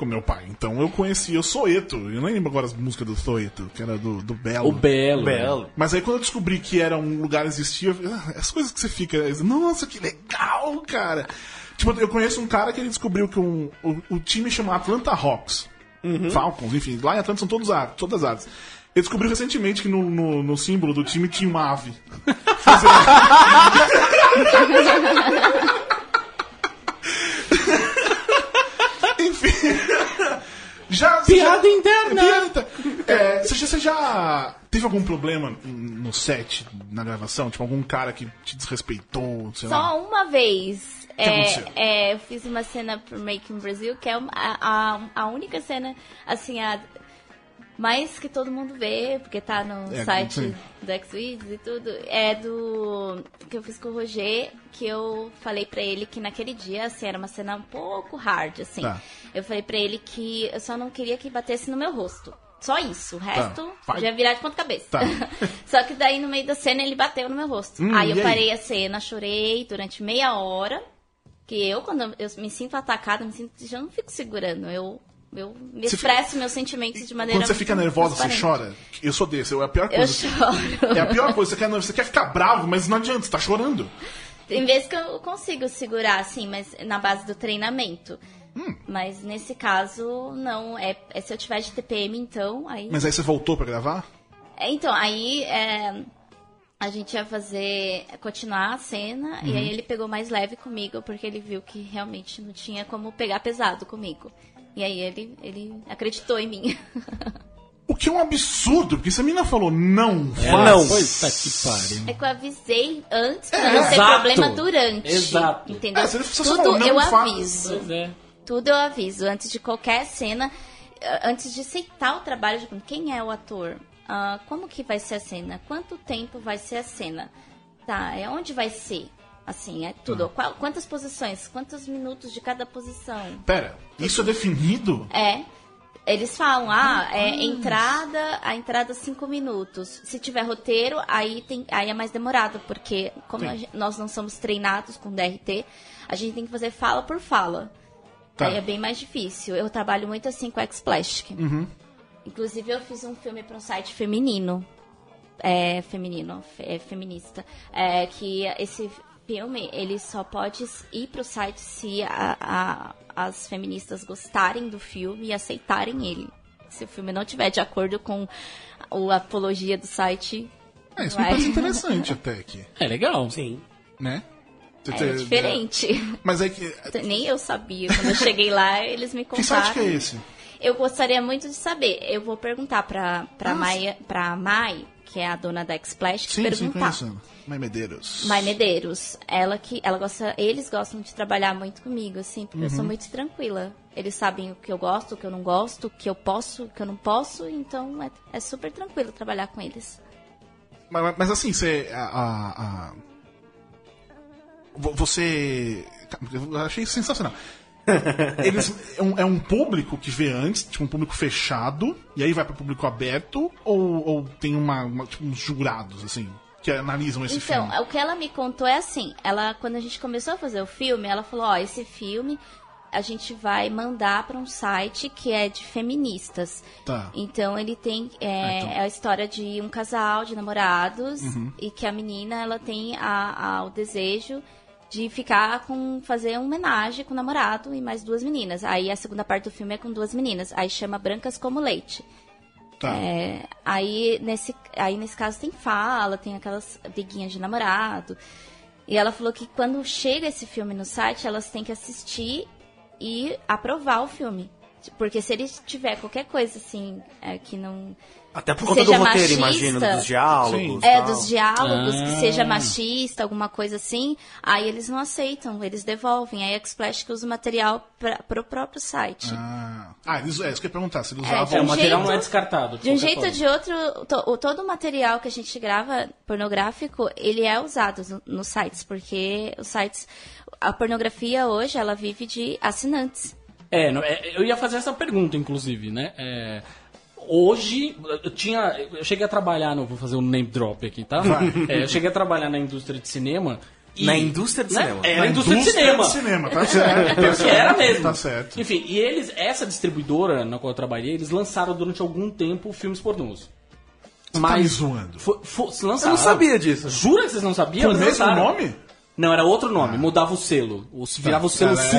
Com meu pai. Então eu conhecia o Soeto. Eu nem lembro agora as músicas do Soeto, que era do, do Belo. O Belo. Belo. Mas aí quando eu descobri que era um lugar existia, ah, as coisas que você fica, nossa, que legal, cara. Tipo, eu conheço um cara que ele descobriu que um, o, o time chama Atlanta Hawks. Falcons, enfim, lá em Atlanta são todos ar, todas artes. Ele descobriu recentemente que no, no, no símbolo do time tinha uma ave. (laughs) (laughs) (laughs) Enfim. Já, você Piada já- interna. Piada interna. É, você, já, você já teve algum problema no set, na gravação? Tipo, algum cara que te desrespeitou, sei lá? Só uma vez. aconteceu? É, é, eu fiz uma cena pro Make in Brasil, que é a, a, a única cena, assim, a mais que todo mundo vê, porque tá no É, site sim. do Xvideos e tudo, é do que eu fiz com o Roger, que eu falei pra ele que naquele dia, assim, era uma cena um pouco hard, assim. Tá. Eu falei pra ele que eu só não queria que batesse no meu rosto. Só isso. O resto Vai. podia virar de ponta cabeça. Tá. (laughs) Só que daí no meio da cena ele bateu no meu rosto. Hum, aí eu aí? parei a cena, chorei durante meia hora. Que eu, quando eu me sinto atacada, me sinto, eu não fico segurando. Eu, eu me Você expresso meus sentimentos de maneira Quando você fica nervosa, você chora? Eu sou desse, é a pior Eu coisa. choro. É a pior coisa, você quer, você quer ficar bravo, mas não adianta, você tá chorando. Tem vezes que eu consigo segurar, assim, mas na base do treinamento. Hum. Mas nesse caso, não. É, é se eu tiver de TPM, então, aí. Mas aí você voltou pra gravar? É, Então, aí é, a gente ia fazer. continuar a cena e Uhum. aí ele pegou mais leve comigo, porque ele viu que realmente não tinha como pegar pesado comigo. E aí ele, ele acreditou em mim. (laughs) O que é um absurdo, porque se a mina falou não, É, faz. não. Puta que pariu. É que eu avisei antes pra É, não ter exato. problema durante. Exato. Entendeu? É, se Tudo não eu faz. aviso. É. Tudo eu aviso. Antes de qualquer cena, antes de aceitar o trabalho, de quem é o ator? Ah, como que vai ser a cena? Quanto tempo vai ser a cena? Tá, é onde vai ser? Assim, é tudo. Qual- quantas posições? Quantos minutos de cada posição? Pera, isso é definido? É. Eles falam, ah, é entrada, a entrada cinco minutos. Se tiver roteiro, aí, tem, aí é mais demorado, porque como nós não somos treinados com DRT, a gente tem que fazer fala por fala. Tá. Aí é bem mais difícil. Eu trabalho muito assim com X-Plastic. Uhum. Inclusive, eu fiz um filme para um site feminino. é, feminino, fe- é, feminista, é que esse filme ele só pode ir pro site se a- a- as feministas gostarem do filme e aceitarem ele. Se o filme não tiver de acordo com o- a apologia do site, É, isso me Vai. parece (laughs) interessante até aqui, É legal. Sim. né? é diferente. (laughs) Mas é que. Nem eu sabia. Quando eu cheguei lá, eles me (laughs) Que contaram. site que é esse? Eu gostaria muito de saber. Eu vou perguntar pra, pra, Ah, Maia, pra Mai, que é a dona da X-Splash, Sim, sim, perguntar. conhecendo. Mai Medeiros. Mai Medeiros, ela que ela gosta, eles gostam de trabalhar muito comigo, assim, porque eu Uhum. sou muito tranquila. Eles sabem o que eu gosto, o que eu não gosto, o que eu posso, o que eu não posso, então é, é super tranquilo trabalhar com eles. Mas, mas assim, você. A, a- a- Vo- Você. Eu achei sensacional. (laughs) Eles, é, um, é um público que vê antes, tipo um público fechado, e aí vai para público aberto, ou, ou tem uma, uma- tipo, uns jurados, assim, que analisam esse Então, filme? o que ela me contou é assim, ela quando a gente começou a fazer o filme, ela falou, ó, esse filme a gente vai mandar para um site que é de feministas. Tá. Então ele tem é, Ah, então. é a história de um casal de namorados Uhum. e que a menina ela tem a, a- o desejo de ficar com fazer uma homenagem com o namorado e mais duas meninas. Aí a segunda parte do filme é com duas meninas. Aí chama Brancas como Leite. Tá. É, aí, nesse, aí nesse caso tem fala, tem aquelas briguinhas de namorado. E ela falou que quando chega esse filme no site, elas têm que assistir e aprovar o filme. Porque se ele tiver qualquer coisa assim, é, que não. Até por Que conta do seja roteiro, machista. imagino, dos diálogos. É, tal. dos diálogos, que Ah. seja machista, alguma coisa assim, aí eles não aceitam, eles devolvem. Aí a X-Splash que usa o material pra, pro próprio site. Ah, ah eles, é isso que eu ia perguntar, se eles É, usavam. É, o um material jeito- não é descartado. De um qualquer jeito ou de outro, to- o- todo o material que a gente grava pornográfico, ele é usado no- nos sites, porque os sites, a pornografia hoje, ela vive de assinantes. É, é, eu ia fazer essa pergunta, inclusive, né? É, hoje, eu tinha. Eu cheguei a trabalhar, não vou fazer um name drop aqui, tá? É, eu cheguei a trabalhar na indústria de cinema. e- Na indústria de né? cinema. É, Na na indústria, de cinema. de cinema, tá (laughs) certo. tá Porque era certo, mesmo. Tá certo. Enfim, e eles, essa distribuidora na qual eu trabalhei, eles lançaram durante algum tempo filmes pornôs. Você tá me zoando. Foi, foi, lançaram. Eu não sabia disso. Jura que vocês não sabiam? Com o mesmo lançaram. nome? Não, era outro nome, mudava o selo. O, virava o selo era essa-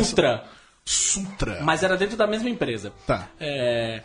Sutra. Mas era dentro da mesma empresa. Tá. É,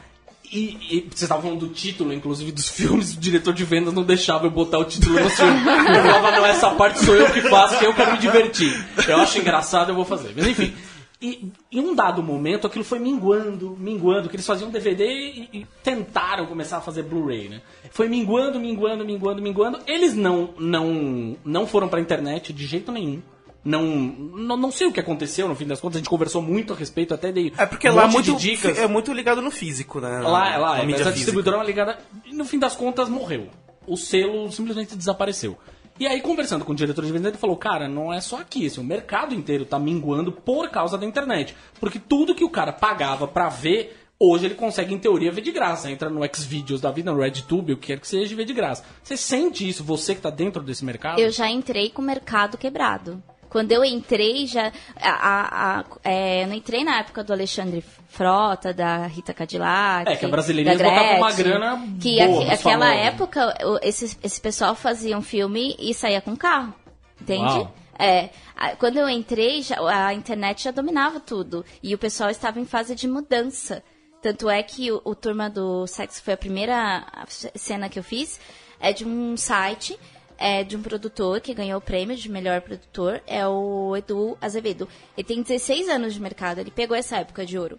e, e vocês estavam falando do título, inclusive, dos (laughs) filmes, o diretor de vendas não deixava eu botar o título no filme. Eu falava, não, essa parte sou eu que faço, que eu quero me divertir. Eu acho engraçado, eu vou fazer. Mas enfim. E em um dado momento aquilo foi minguando, minguando, que eles faziam DVD e, e tentaram começar a fazer Blu-ray, né? Foi minguando, minguando, minguando, minguando. Eles não não não foram pra internet de jeito nenhum. Não, não, não sei o que aconteceu, no fim das contas, a gente conversou muito a respeito, até dei É porque um lá é monte de muito, dicas. é muito ligado no físico, né? Lá, lá, Na é, mas a distribuidora é uma ligada. E no fim das contas morreu. O selo simplesmente desapareceu. E aí, conversando com o diretor de vendas, ele falou: Cara, não é só aqui, assim, o mercado inteiro tá minguando por causa da internet. Porque tudo que o cara pagava pra ver, hoje ele consegue, em teoria, ver de graça. Entra no Xvideos da vida, no RedTube, o que quer que seja, e vê de graça. Você sente isso, você que tá dentro desse mercado? Eu já entrei com o mercado quebrado. Quando eu entrei, já. A, a- a- é, eu não entrei na época do Alexandre Frota, da Rita Cadillac. É, que a brasileirinha botava uma grana Que boa nos aquela famosos. época, esse, esse pessoal fazia um filme e saía com carro. Entende? Uau. É, a- quando eu entrei, já, a internet já dominava tudo. E o pessoal estava em fase de mudança. Tanto é que o, o Turma do Sexo foi a primeira cena que eu fiz. É de um site, é de um produtor que ganhou o prêmio de melhor produtor. É o Edu Azevedo. Ele tem 16 anos de mercado. Ele pegou essa época de ouro.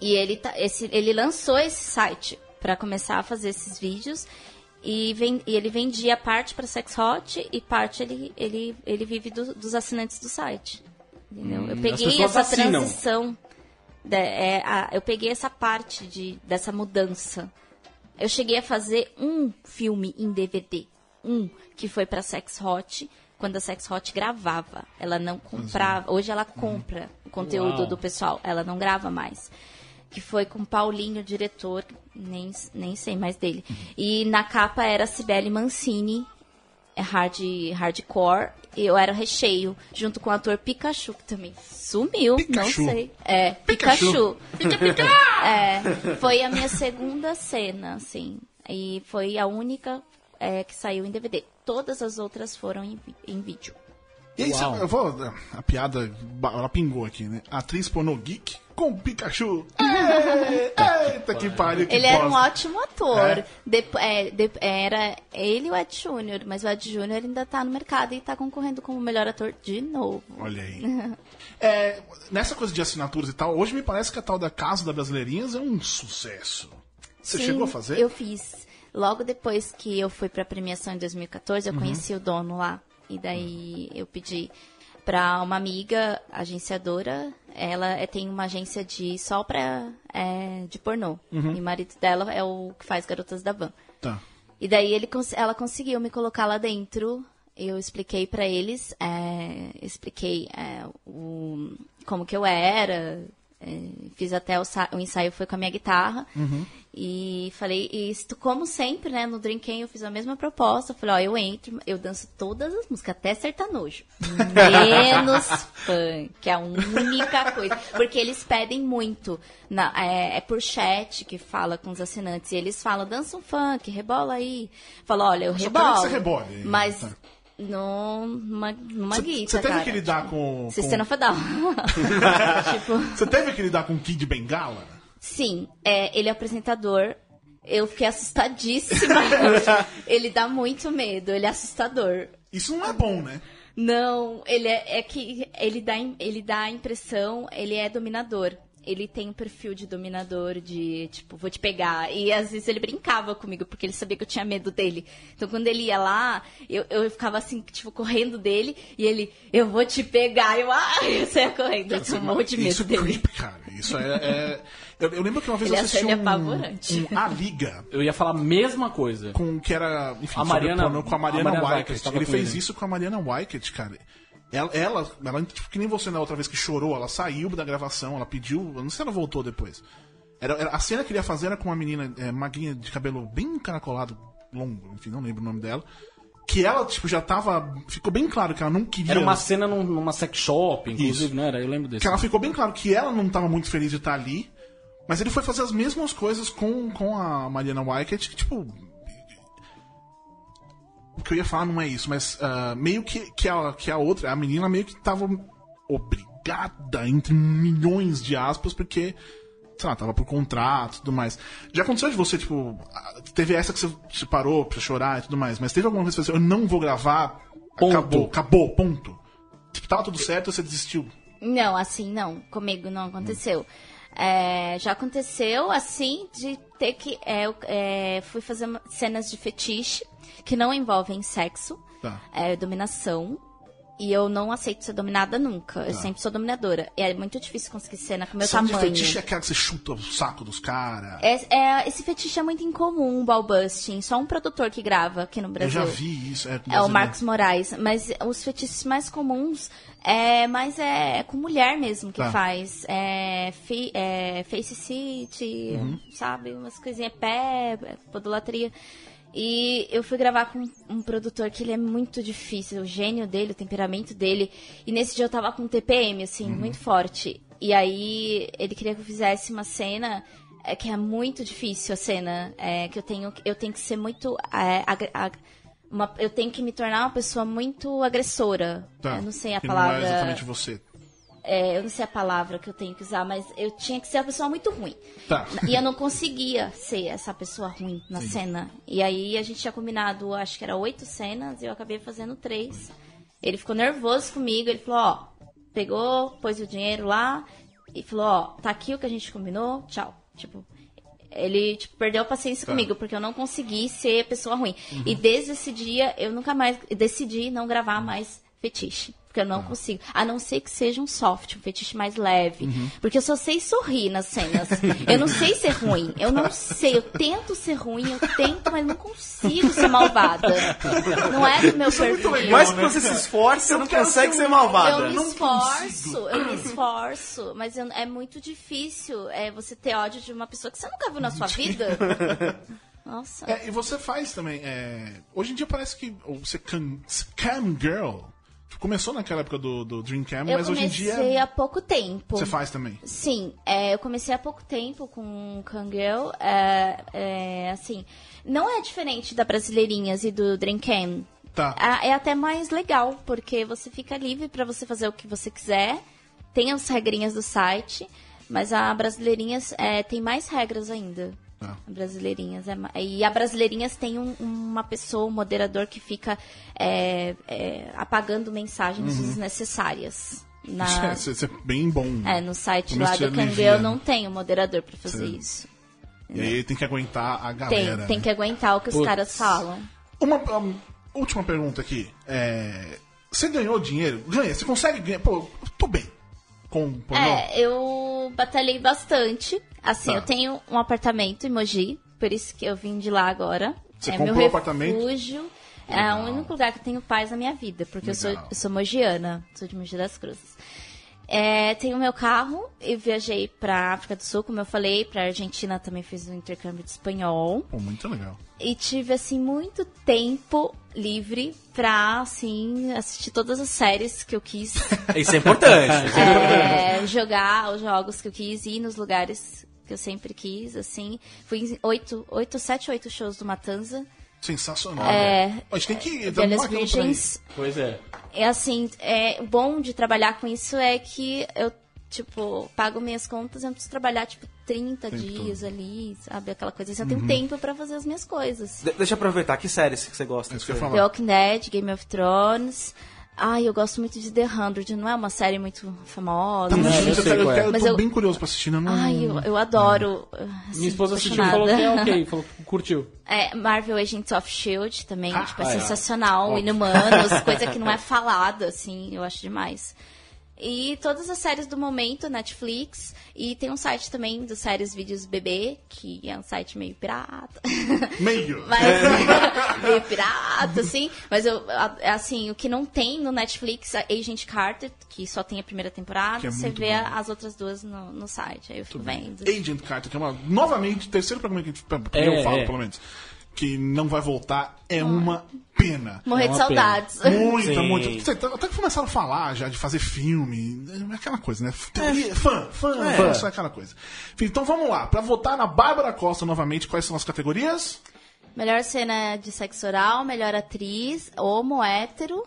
E ele, tá, esse, ele lançou esse site para começar a fazer esses vídeos. E, ven- e ele vendia parte para Sex Hot e parte ele, ele, ele vive do- dos assinantes do site. Entendeu? eu as peguei essa assinam. transição. da- é, a- eu peguei essa parte de, dessa mudança. Eu cheguei a fazer um filme em DVD. Um, que foi pra Sex Hot, quando a Sex Hot gravava. Ela não comprava. Hoje ela compra o conteúdo Uau. do pessoal. Ela não grava mais. Que foi com Paulinho, diretor, nem, nem sei mais dele. E na capa era Cibele Mancini, é hard, hardcore, e eu era recheio, junto com o ator Pikachu, que também sumiu, Pikachu. não sei. É, Pikachu. Pikachu. (laughs) É, foi a minha segunda cena, assim. E foi a única é, que saiu em DVD. Todas as outras foram em, em vídeo. E aí, Uau. sabe, eu vou. A piada, ela pingou aqui, né? Atriz pornô geek com Pikachu. (laughs) Ei, Eita que pariu, que Ele era um bosta. ótimo ator. É? Depo- é, de- era ele e o Ed Júnior, mas o Ed Júnior ainda tá no mercado e tá concorrendo como melhor ator de novo. Olha aí. (laughs) É, nessa coisa de assinaturas e tal, hoje me parece que a tal da Casa da Brasileirinhas é um sucesso. Você Sim, chegou a fazer? Eu fiz. Logo depois que eu fui pra premiação em 2014, eu Uhum. conheci o dono lá. E daí eu pedi pra uma amiga agenciadora. Ela é- tem uma agência de só pra, é, de pornô. Uhum. E o marido dela é o que faz Garotas da Van. Tá. E daí ele, ela conseguiu me colocar lá dentro. Eu expliquei pra eles, é, expliquei é, o, como que eu era, é, fiz até o, o ensaio foi com a minha guitarra. E falei, e isto, como sempre, né, no Drinking eu fiz a mesma proposta. Eu falei, ó, eu entro, eu danço todas as músicas, até sertanojo. Menos (laughs) funk, que é a única coisa. Porque eles pedem muito. Na- é, é por chat que fala com os assinantes. E eles falam, dança um funk, rebola aí. Fala, olha, eu que rebolo. você rebole. Mas Tá. num- numa, numa Você guita, você teve cara. que lidar com. com- Sistema Federal. (laughs) (laughs) tipo... Você teve que lidar com o Kid Bengala? Sim, é, ele é apresentador. Eu fiquei assustadíssima. (laughs) ele dá muito medo, ele é assustador. Isso não é bom, né? Não, ele é, é que ele dá, ele dá a impressão, ele é dominador. Ele tem um perfil de dominador, de tipo, vou te pegar. E às vezes ele brincava comigo, porque ele sabia que eu tinha medo dele. Então quando ele ia lá, eu, eu ficava assim, tipo, correndo dele, e ele, eu vou te pegar. Eu, ah, (laughs) eu saia correndo. Eu tinha um monte de medo Isso é dele. creep, cara. Isso é. é- Eu, eu lembro que uma vez Ele eu é- assisti é um, apavorante. um A Liga Eu ia falar a mesma coisa. com que era, enfim, A Mariana- pornô com a Mariana, a Mariana Ele com fez ele. isso com a Mariana Wycott, cara. Ela, ela, ela, tipo, que nem você na outra vez que chorou, ela saiu da gravação, ela pediu, eu não sei se ela voltou depois. Era, era- a cena que ele ia fazer era com uma menina é, magrinha de cabelo bem encaracolado, longo, enfim, não lembro o nome dela. Que ela, tipo, já tava. Ficou bem claro que ela não queria. Era uma cena num- numa sex shop, inclusive, Isso. não era? Eu lembro desse. Que ela ficou bem claro que ela não tava muito feliz de estar ali, mas ele foi fazer as mesmas coisas com, com a Mariana Wycott, que, tipo. O que eu ia falar não é isso, mas ah, meio que, que, a, que a outra, a menina meio que tava obrigada, entre milhões de aspas, porque, sei lá, tava por contrato e tudo mais. Já aconteceu de você, tipo, ah, teve essa que você se parou pra chorar e tudo mais, mas teve alguma vez que você falou, eu não vou gravar, Ponto. acabou, acabou, ponto. Tipo, tava tudo certo e você desistiu. Não, assim não. Comigo não aconteceu. É, já aconteceu, assim, de ter que. É, eu é, fui fazer cenas de fetiche que não envolvem sexo, Tá. é, dominação. E eu não aceito ser dominada nunca. Eu sempre sou dominadora. E é muito difícil conseguir cena com meu Cena de tamanho. fetiche é aquela que você chuta o saco dos caras. É- é- esse fetiche é muito incomum, o ballbusting. Só um produtor que grava aqui no Eu Brasil. já vi isso. É, É o. Marcos Moraes. Mas os fetiches mais comuns é mais é, com mulher mesmo que Tá. faz. É, fi- é, face city, Uhum. sabe? Umas coisinhas pé, podolatria. E eu fui gravar com um produtor que ele é muito difícil, o gênio dele, o temperamento dele. E nesse dia eu tava com um TPM, assim, Uhum. muito forte. E aí ele queria que eu fizesse uma cena é, que é muito difícil a cena. É, que eu tenho, eu tenho que ser muito. é, ag- uma- eu tenho que me tornar uma pessoa muito agressora. Tá. Eu não sei a palavra. Não é exatamente você. É, eu não sei a palavra que eu tenho que usar, mas eu tinha que ser uma pessoa muito ruim. Tá. E eu não conseguia ser essa pessoa ruim na cena. E aí a gente tinha combinado, acho que era oito cenas, e eu acabei fazendo três. Ele ficou nervoso comigo, ele falou, ó, pegou, pôs o dinheiro lá, e falou, ó, tá aqui o que a gente combinou, tchau. Tipo, ele tipo, perdeu a paciência Tá. comigo, porque eu não consegui ser a pessoa ruim. E desde esse dia, eu nunca mais decidi não gravar mais fetiche. Porque eu não consigo. A não ser que seja um soft, um fetiche mais leve. Porque eu só sei sorrir nas cenas. Eu não sei ser ruim. Eu não sei. Eu tento ser ruim, eu tento, mas não consigo ser malvada. Não é do meu perfil. Mas quando você se esforça, você não consegue ser malvada. Eu me esforço, eu me esforço, mas eu- é muito difícil é, você ter ódio de uma pessoa que você nunca viu na sua vida. (laughs) Nossa. É, e você faz também. é, Hoje em dia parece que você cam, cam girl. Começou naquela época do, do Dream Cam, Eu mas hoje em comecei dia há pouco tempo. você faz também. Sim, é, eu comecei há pouco tempo com Kangirl. É, é, assim, não é diferente da Brasileirinhas e do Dream Cam. Tá. Ah, É até mais legal, porque você fica livre pra você fazer o que você quiser. Tem as regrinhas do site, mas a Brasileirinhas é, tem mais regras ainda. Ah. Brasileirinhas é e a Brasileirinhas tem um- uma pessoa, um moderador que fica é, é, apagando mensagens desnecessárias. Na, (laughs) Isso é, isso é bem bom. é, no site Como lá do alivia, não tem um moderador pra fazer Sim. isso. E aí tem que aguentar a Tem, galera. tem né? que aguentar o que os Putz. caras falam. Uma, uma última pergunta aqui. É, você ganhou dinheiro? Ganha. Você consegue ganhar? Pô, tô bem. Com pornô? É, eu batalhei bastante. Assim, Tá. eu tenho um apartamento em Mogi, por isso que eu vim de lá agora. Você é meu o apartamento? refúgio. É o único lugar que eu tenho paz na minha vida, porque eu sou, eu sou mogiana, sou de Mogi das Cruzes. É, tenho meu carro, eu viajei pra África do Sul, como eu falei, pra Argentina também fiz um intercâmbio de espanhol. Pô, muito legal. E tive, assim, muito tempo livre pra, assim, assistir todas as séries que eu quis. (laughs) Isso é importante. é, jogar os jogos que eu quis, ir nos lugares que eu sempre quis, assim. Fui em oito, oito, sete, oito shows do Matanza. Sensacional. É, né? Ó, A gente tem que... dar Velhas uma marcando pra Virgens. Pois é. É assim, é, o bom de trabalhar com isso é que eu, tipo, pago minhas contas, eu não preciso trabalhar, tipo, 30 Tempo dias ali, sabe? Aquela coisa assim. Eu Uhum. tenho tempo pra fazer as minhas coisas. De- deixa eu aproveitar. Que séries que você gosta? É que The. Walking Dead, Game of Thrones. Ai, eu gosto muito de The Hundred, não é uma série muito famosa. Tá eu sei eu, é. quero- eu Mas tô bem curioso pra assistir, né? não... Ai, eu, eu adoro. assim, Minha esposa assistiu e falou que é ok, (laughs) falou que curtiu. É, Marvel Agents of S.H.I.E.L.D. também, Ah, tipo, é ah, é. sensacional. Óbvio. Inumanos, coisa que não é (laughs) falada, assim, eu acho demais. E todas as séries do momento, Netflix. E tem um site também dos séries Vídeos Bebê, que é um site meio pirata. (laughs) Meio. (laughs) Mas, (laughs) meio pirata, assim. Mas eu, a- assim, o que não tem no Netflix, é Agent Carter, que só tem a primeira temporada, é você vê bom. as outras duas no, no site. Aí eu fico vendo. Agent Carter, que é uma... Novamente, terceiro programa que a gente... que É, eu falo, é. pelo menos. Que não vai voltar. É uma pena. Morrer É de uma pena. saudades. (laughs) Muita, Sim. muita. Tá- Até que começaram a falar já de fazer filme. É aquela coisa, né? Teoria, Fã, fã, É. fã, só é aquela coisa. Enfim, então vamos lá. Pra votar na Bárbara Costa novamente, quais são as categorias? Melhor cena de sexo oral, melhor atriz, homo, hétero.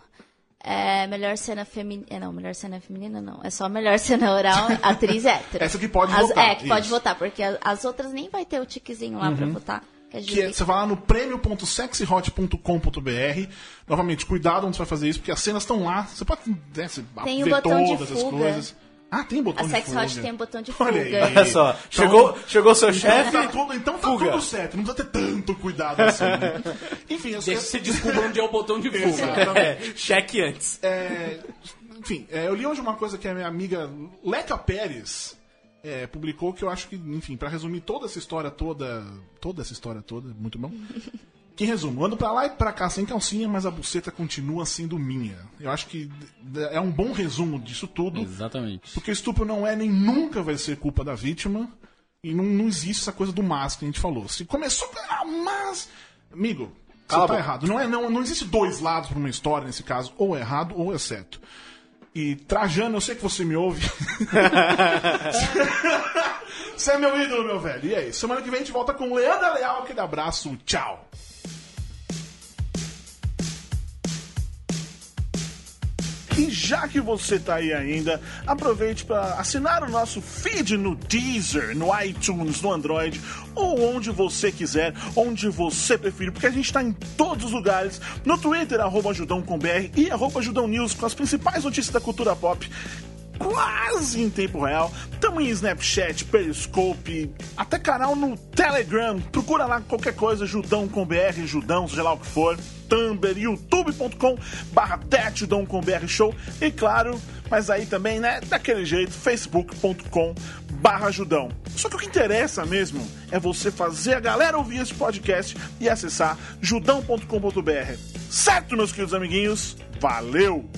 É, melhor cena feminina. Não, melhor cena feminina não. É só melhor (laughs) cena oral, atriz hétero. Essa que pode As- votar, É, que pode isso. votar, porque as outras nem vai ter o tiquezinho lá pra votar. Que é Que você vai lá no prêmio.sexyhot.com.br. Novamente, cuidado onde você vai fazer isso, porque as cenas estão lá. Você pode né, você Tem o ver botão de todas as fuga. coisas. Ah, tem botão A de Sex fuga. Hot tem um botão de Olha fuga. aí. Olha só. Então- Chegou, chegou seu Então chefe. tá tudo, então tá Fuga. tudo certo, não precisa ter tanto cuidado assim, né? (laughs) Enfim, as, Deixa você descobrir onde é o botão de fuga. (laughs) É, cheque antes. É, enfim, é, eu li hoje uma coisa que a minha amiga Leca Pérez é, publicou que eu acho que, enfim, pra resumir toda essa história toda, toda essa história toda, muito bom. (laughs) Que em resumo, ando pra lá e pra cá sem calcinha, mas a buceta continua sendo minha. Eu acho que é um bom resumo disso tudo, Exatamente. porque estupro não é nem nunca vai ser culpa da vítima. E não, não existe essa coisa do mas que a gente falou. Se começou. Ah, mas. Amigo, Cala você tá errado. Não, é, não, não existe dois lados pra uma história nesse caso. Ou é errado ou é certo. E Trajano, eu sei que você me ouve. (laughs) você é meu ídolo, meu velho. E é isso. Semana que vem a gente volta com Leandra Leal. Aquele abraço. Tchau. Já que você tá aí ainda, aproveite para assinar o nosso feed no Deezer, no iTunes, no Android, ou onde você quiser, onde você preferir, porque a gente tá em todos os lugares, no Twitter, arroba com BR e arroba News, com as principais notícias da cultura pop quase em tempo real. Tamo em Snapchat, Periscope, até canal no Telegram. Procura lá qualquer coisa, Judão com BR, Judão, seja lá o que for. Tumblr, youtube.com barra com BR Show. E claro, mas aí também, né, daquele jeito, facebook.com barra Judão. Só que o que interessa mesmo é você fazer a galera ouvir esse podcast e acessar judão.com.br. Certo, meus queridos amiguinhos? Valeu!